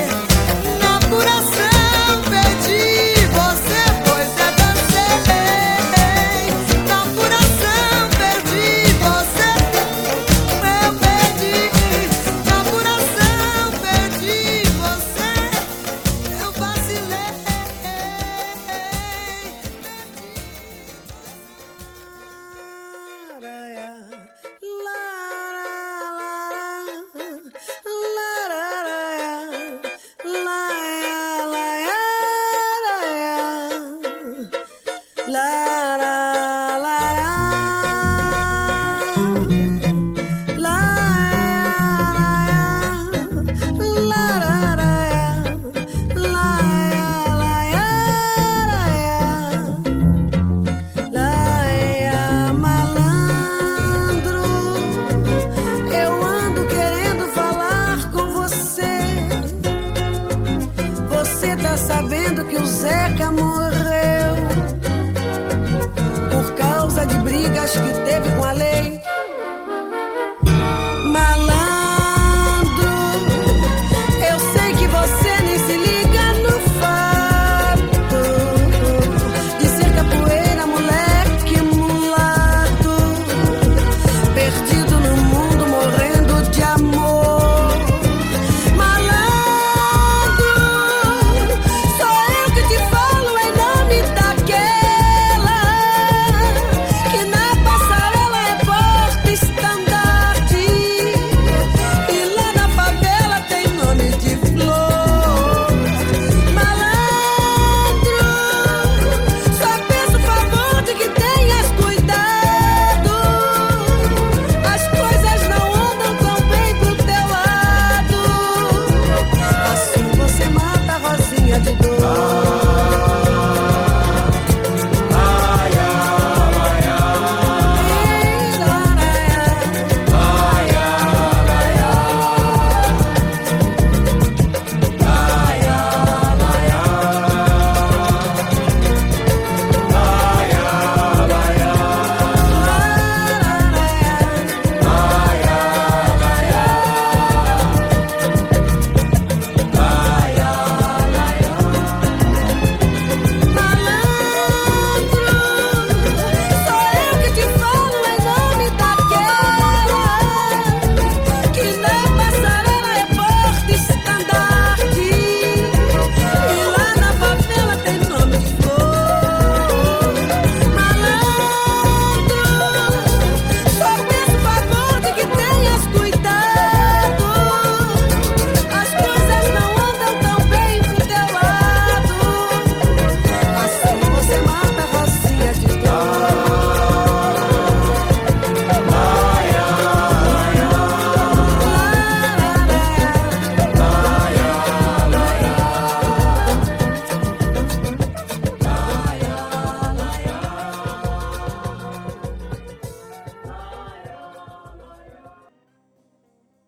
De brigas que teve com a lei.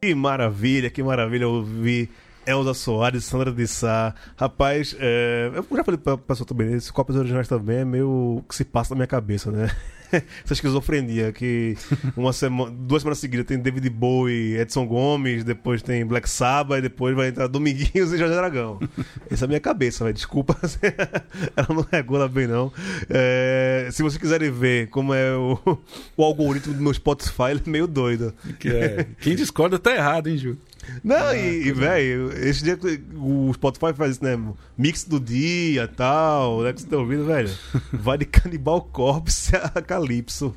Que maravilha, que maravilha ouvir Elza Soares, Sandra de Sá. Rapaz, é, eu já falei pra pessoa também, esses cópias originais também é meio que se passa na minha cabeça, né? [LAUGHS] Essa esquizofrenia que uma semana, duas semanas seguidas tem David Bowie, Edson Gomes, depois tem Black Sabbath, depois vai entrar Dominguinhos e Jorge Dragão. Essa é a minha cabeça, velho. Desculpa, [LAUGHS] ela não regula bem, não. É, se vocês quiserem ver como é o, o algoritmo do meu Spotify, ele é meio doido. Que é- Quem discorda tá errado, hein, Ju? Não, e, e velho, esse dia o Spotify faz isso, né? Mix do dia tal, né? Que você tá ouvindo, velho? Vai de Cannibal Corpse [LAUGHS] a Calypso.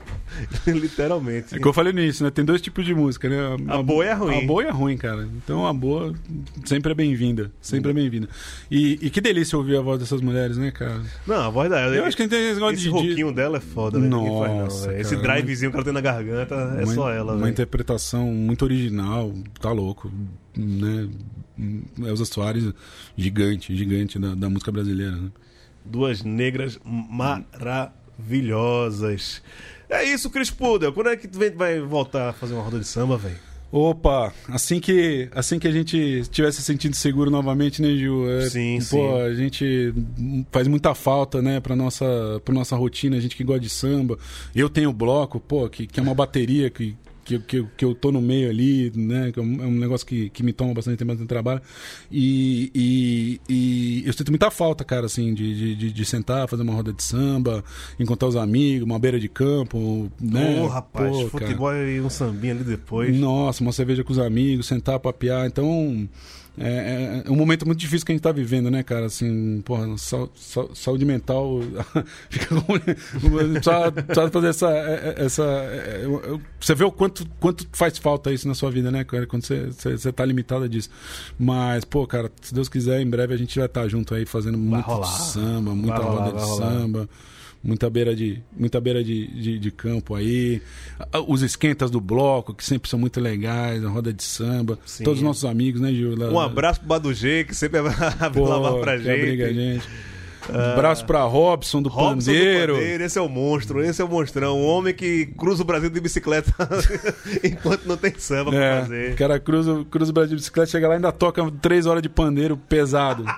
Literalmente. É que eu falei nisso, né? Tem dois tipos de música, né? A boa e a ruim. A boa e a ruim, cara. Então a boa sempre é bem-vinda. Sempre é bem-vinda. E, e que delícia ouvir a voz dessas mulheres, né, cara? Não, a voz dela. Eu acho que tem esse negócio Esse de- roquinho dela é foda, né? Ninguém faz, não, Nossa, velho. Esse cara, drivezinho que ela tem na garganta é uma, só ela, Uma velho. interpretação muito original, tá louco. Né? Elza Soares, gigante, gigante da, da música brasileira. Né? Duas negras maravilhosas. É isso, Chris Pudel. Quando é que tu vai voltar a fazer uma roda de samba, velho? Opa, assim que assim que a gente estiver se sentindo seguro novamente, né, Gil? É, Sim, pô, sim. a gente faz muita falta, né, pra nossa, pra nossa rotina, a gente que gosta de samba. Eu tenho bloco, pô, que, que é uma bateria que, que, que, que eu tô no meio ali, né, que é um, é negócio que, que me toma bastante tempo no trabalho. E, e, e eu sinto muita falta, cara, assim, de, de, de, de sentar, fazer uma roda de samba, encontrar os amigos, uma beira de campo, né? Ô, rapaz, Pô, cara. futebol e um sambinha ali depois. Nossa, uma cerveja com os amigos, sentar, papear. Então, é, é um momento muito difícil que a gente tá vivendo, né, cara? Assim, porra, sa- sa- saúde mental. [LAUGHS] só fazer essa. é, essa é, eu- eu- você vê o quanto, quanto faz falta isso na sua vida, né, cara? Quando você, você, você tá limitada disso. Mas, pô, cara, se Deus quiser, em breve a gente vai estar junto aí fazendo muito rolar. samba, muita rolar, roda de samba. Muita beira de, muita beira de, de, de campo aí. Os esquentas do bloco, que sempre são muito legais, a roda de samba. Sim. Todos os nossos amigos, né, Gil? Lá- Um abraço pro Badu G, que sempre [LAUGHS] Pô, lavar pra gente. abriga a gente. Um abraço pra Robson do Robson do Pandeiro. Pandeiro, esse é o monstro, esse é o monstrão. Um homem que cruza o Brasil de bicicleta [LAUGHS] enquanto não tem samba pra É, fazer. o cara cruza, cruza o Brasil de bicicleta, chega lá e ainda toca três horas de pandeiro pesado. [LAUGHS]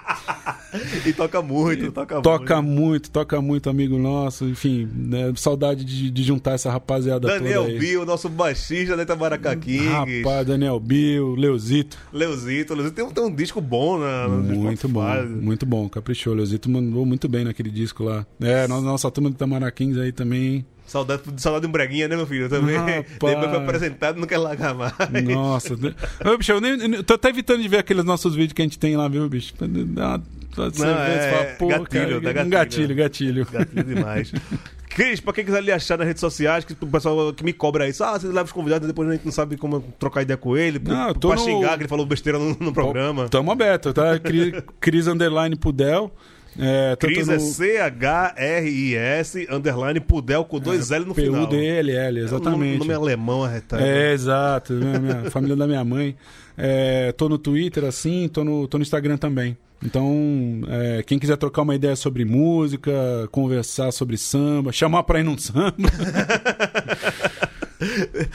E toca muito, toca, Toca muito. muito, toca muito, amigo nosso. Enfim, né, saudade de, de juntar essa rapaziada Daniel toda aí. Bill, nosso baixista da Itamaracá Kings. Rapaz, Daniel Bill, Leozito. Leozito, Leozito tem um, tem um disco bom na, no Muito bom, muito bom, caprichou. Leozito mandou muito bem naquele disco lá. É, nossa, turma do Tamaraquins aí também. Saudade, saudade de um breguinha, né, meu filho? Também. Rapaz. Depois foi apresentado, não quer largar mais. Nossa. Ô, bicho, eu nem, eu tô até evitando de ver aqueles nossos vídeos que a gente tem lá, viu, bicho? Dá, Não, é, fala, pô, gatilho, cara, dá um gatilho. gatilho, gatilho. Demais. [LAUGHS] Cris, pra quem quiser lhe achar nas redes sociais, que o pessoal que me cobra isso, ah, você leva os convidados e depois a gente não sabe como trocar ideia com ele, Não, eu pra tô no- xingar que ele falou besteira no, no programa. Tamo aberto, tá? Cris, Cris Underline Pudel. É, Cris no- é C-H-R-I-S, underline, Pudel com dois L no final. P-U-D-L-L, É exatamente. nome, nome alemão, arretado. É, exato. Minha, minha [LAUGHS] família da minha mãe. É, tô no Twitter, assim, tô no, tô no Instagram também. Então, é, quem quiser trocar uma ideia sobre música, conversar sobre samba, chamar pra ir num samba, [LAUGHS]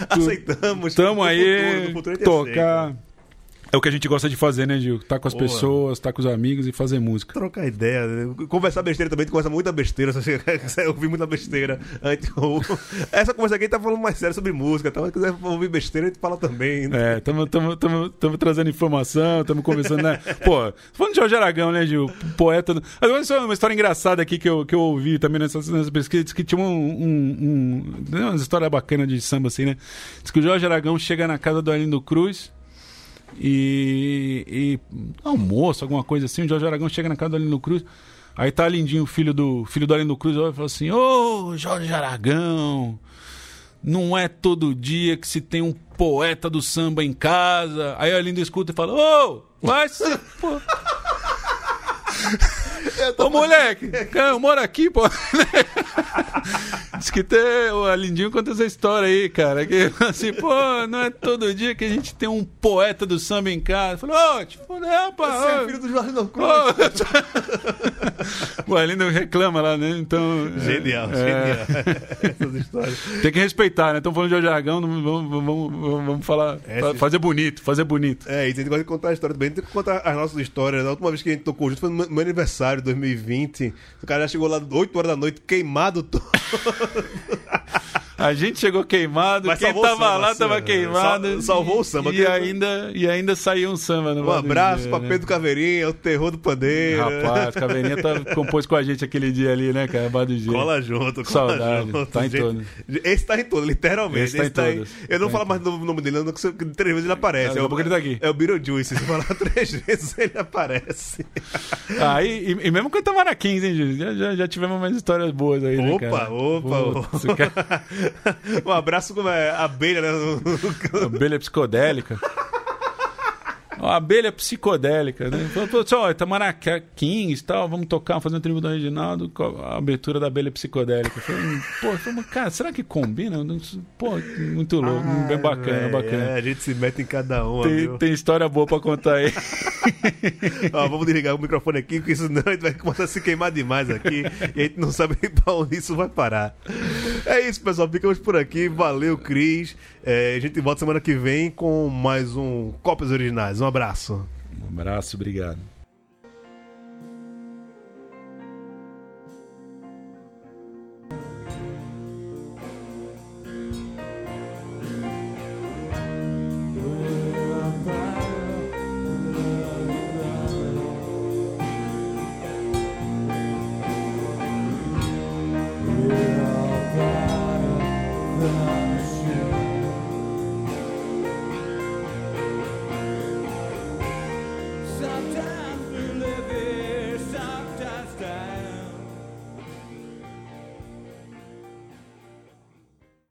Aceitamos. tamo aí, futuro, futuro tocar. É o que a gente gosta de fazer, né, Gil? Tá com as Boa. pessoas, tá com os amigos e fazer música. Trocar ideia, né? conversar besteira também, tu conversa muita besteira, [LAUGHS] você quiser ouvir muita besteira. [LAUGHS] Essa conversa aqui tá falando mais sério sobre música, então se quiser ouvir besteira, a gente fala também. É, estamos trazendo informação, estamos conversando, né? Pô, falando de Jorge Aragão, né, Gil? Poeta. do- Agora, só uma história engraçada aqui que eu, que eu ouvi também nessas, nessas pesquisas, que tinha um. um, um né, uma história bacana de samba, assim, né? Diz que o Jorge Aragão chega na casa do Arlindo Cruz e. e almoço, alguma coisa assim. O Jorge Aragão chega na casa do Arlindo Cruz. Aí tá Lindinho, o filho do, filho do Arlindo Cruz, olha e fala assim: Ô, Jorge Aragão. Não é todo dia que se tem um poeta do samba em casa. Aí a Linda escuta e fala: Ô, vai se. Pô. [LAUGHS] Ô, moleque, eu moro aqui, pô. [LAUGHS] Diz que tem, o Alindinho conta essa história aí, cara. Que assim, pô, não é todo dia que a gente tem um poeta do samba em casa. Falou, ô, te fudeu, rapaz. Você é filho do Jorge Cruz. [LAUGHS] Ô. o Alindo reclama lá, né? Então. é, Genial, é, genial. [LAUGHS] Essas histórias. Tem que respeitar, né? Estamos falando de não- vamos, vamos, vamos, vamos falar. É, fa- sim. fazer bonito, fazer bonito. É, e gosta de contar a história também. Tem que contar as nossas histórias. A última vez que a gente tocou junto foi no meu aniversário, 2020. O cara já chegou lá 8 horas da noite, queimado todo. [LAUGHS] A gente chegou queimado, Mas quem o tava samba, lá assim, tava né? queimado. Sal- salvou o samba. E ainda, e ainda saiu um samba no Um abraço Dia, pra né? Pedro Caveirinha, o terror do pandeiro. Rapaz, Caveirinha tá, compôs com a gente aquele dia ali, né, cara? Bar do Dia. Cola junto, cola Saudade, junto. tá em gente. todas. Esse tá em todo, literalmente. Esse tá em todas. Eu não Tá falo mais do nome dele, não, porque três vezes ele aparece. Daqui a pouco ele tá aqui. É o Beetlejuice. Se falar [LAUGHS] três vezes, ele aparece. Ah, e, e- mesmo com o Itamaraquins, hein, Gil? Já, já, já tivemos mais histórias boas aí, né, Opa, cara? opa, Putz, opa. cara, [LAUGHS] [LAUGHS] um abraço com a abelha, né? Abelha psicodélica. [LAUGHS] Uma abelha psicodélica, né? Falou, só, Itamaracá Kings e tal, vamos tocar, fazer um tributo do Reginaldo com a abertura da abelha psicodélica. Falei, pô, falei, cara, será que combina? Pô, muito louco, bem bacana, Véi, bacana. é, a gente se mete em cada uma, Tem, tem história boa pra contar aí. [LAUGHS] Ó, vamos desligar o microfone aqui, porque senão a gente vai começar a se queimar demais aqui e a gente não sabe [LAUGHS] pra onde isso vai parar. É isso, pessoal. Ficamos por aqui. Valeu, Cris. É, a gente volta semana que vem com mais um Cópias Originais. Um abraço. Um abraço, obrigado.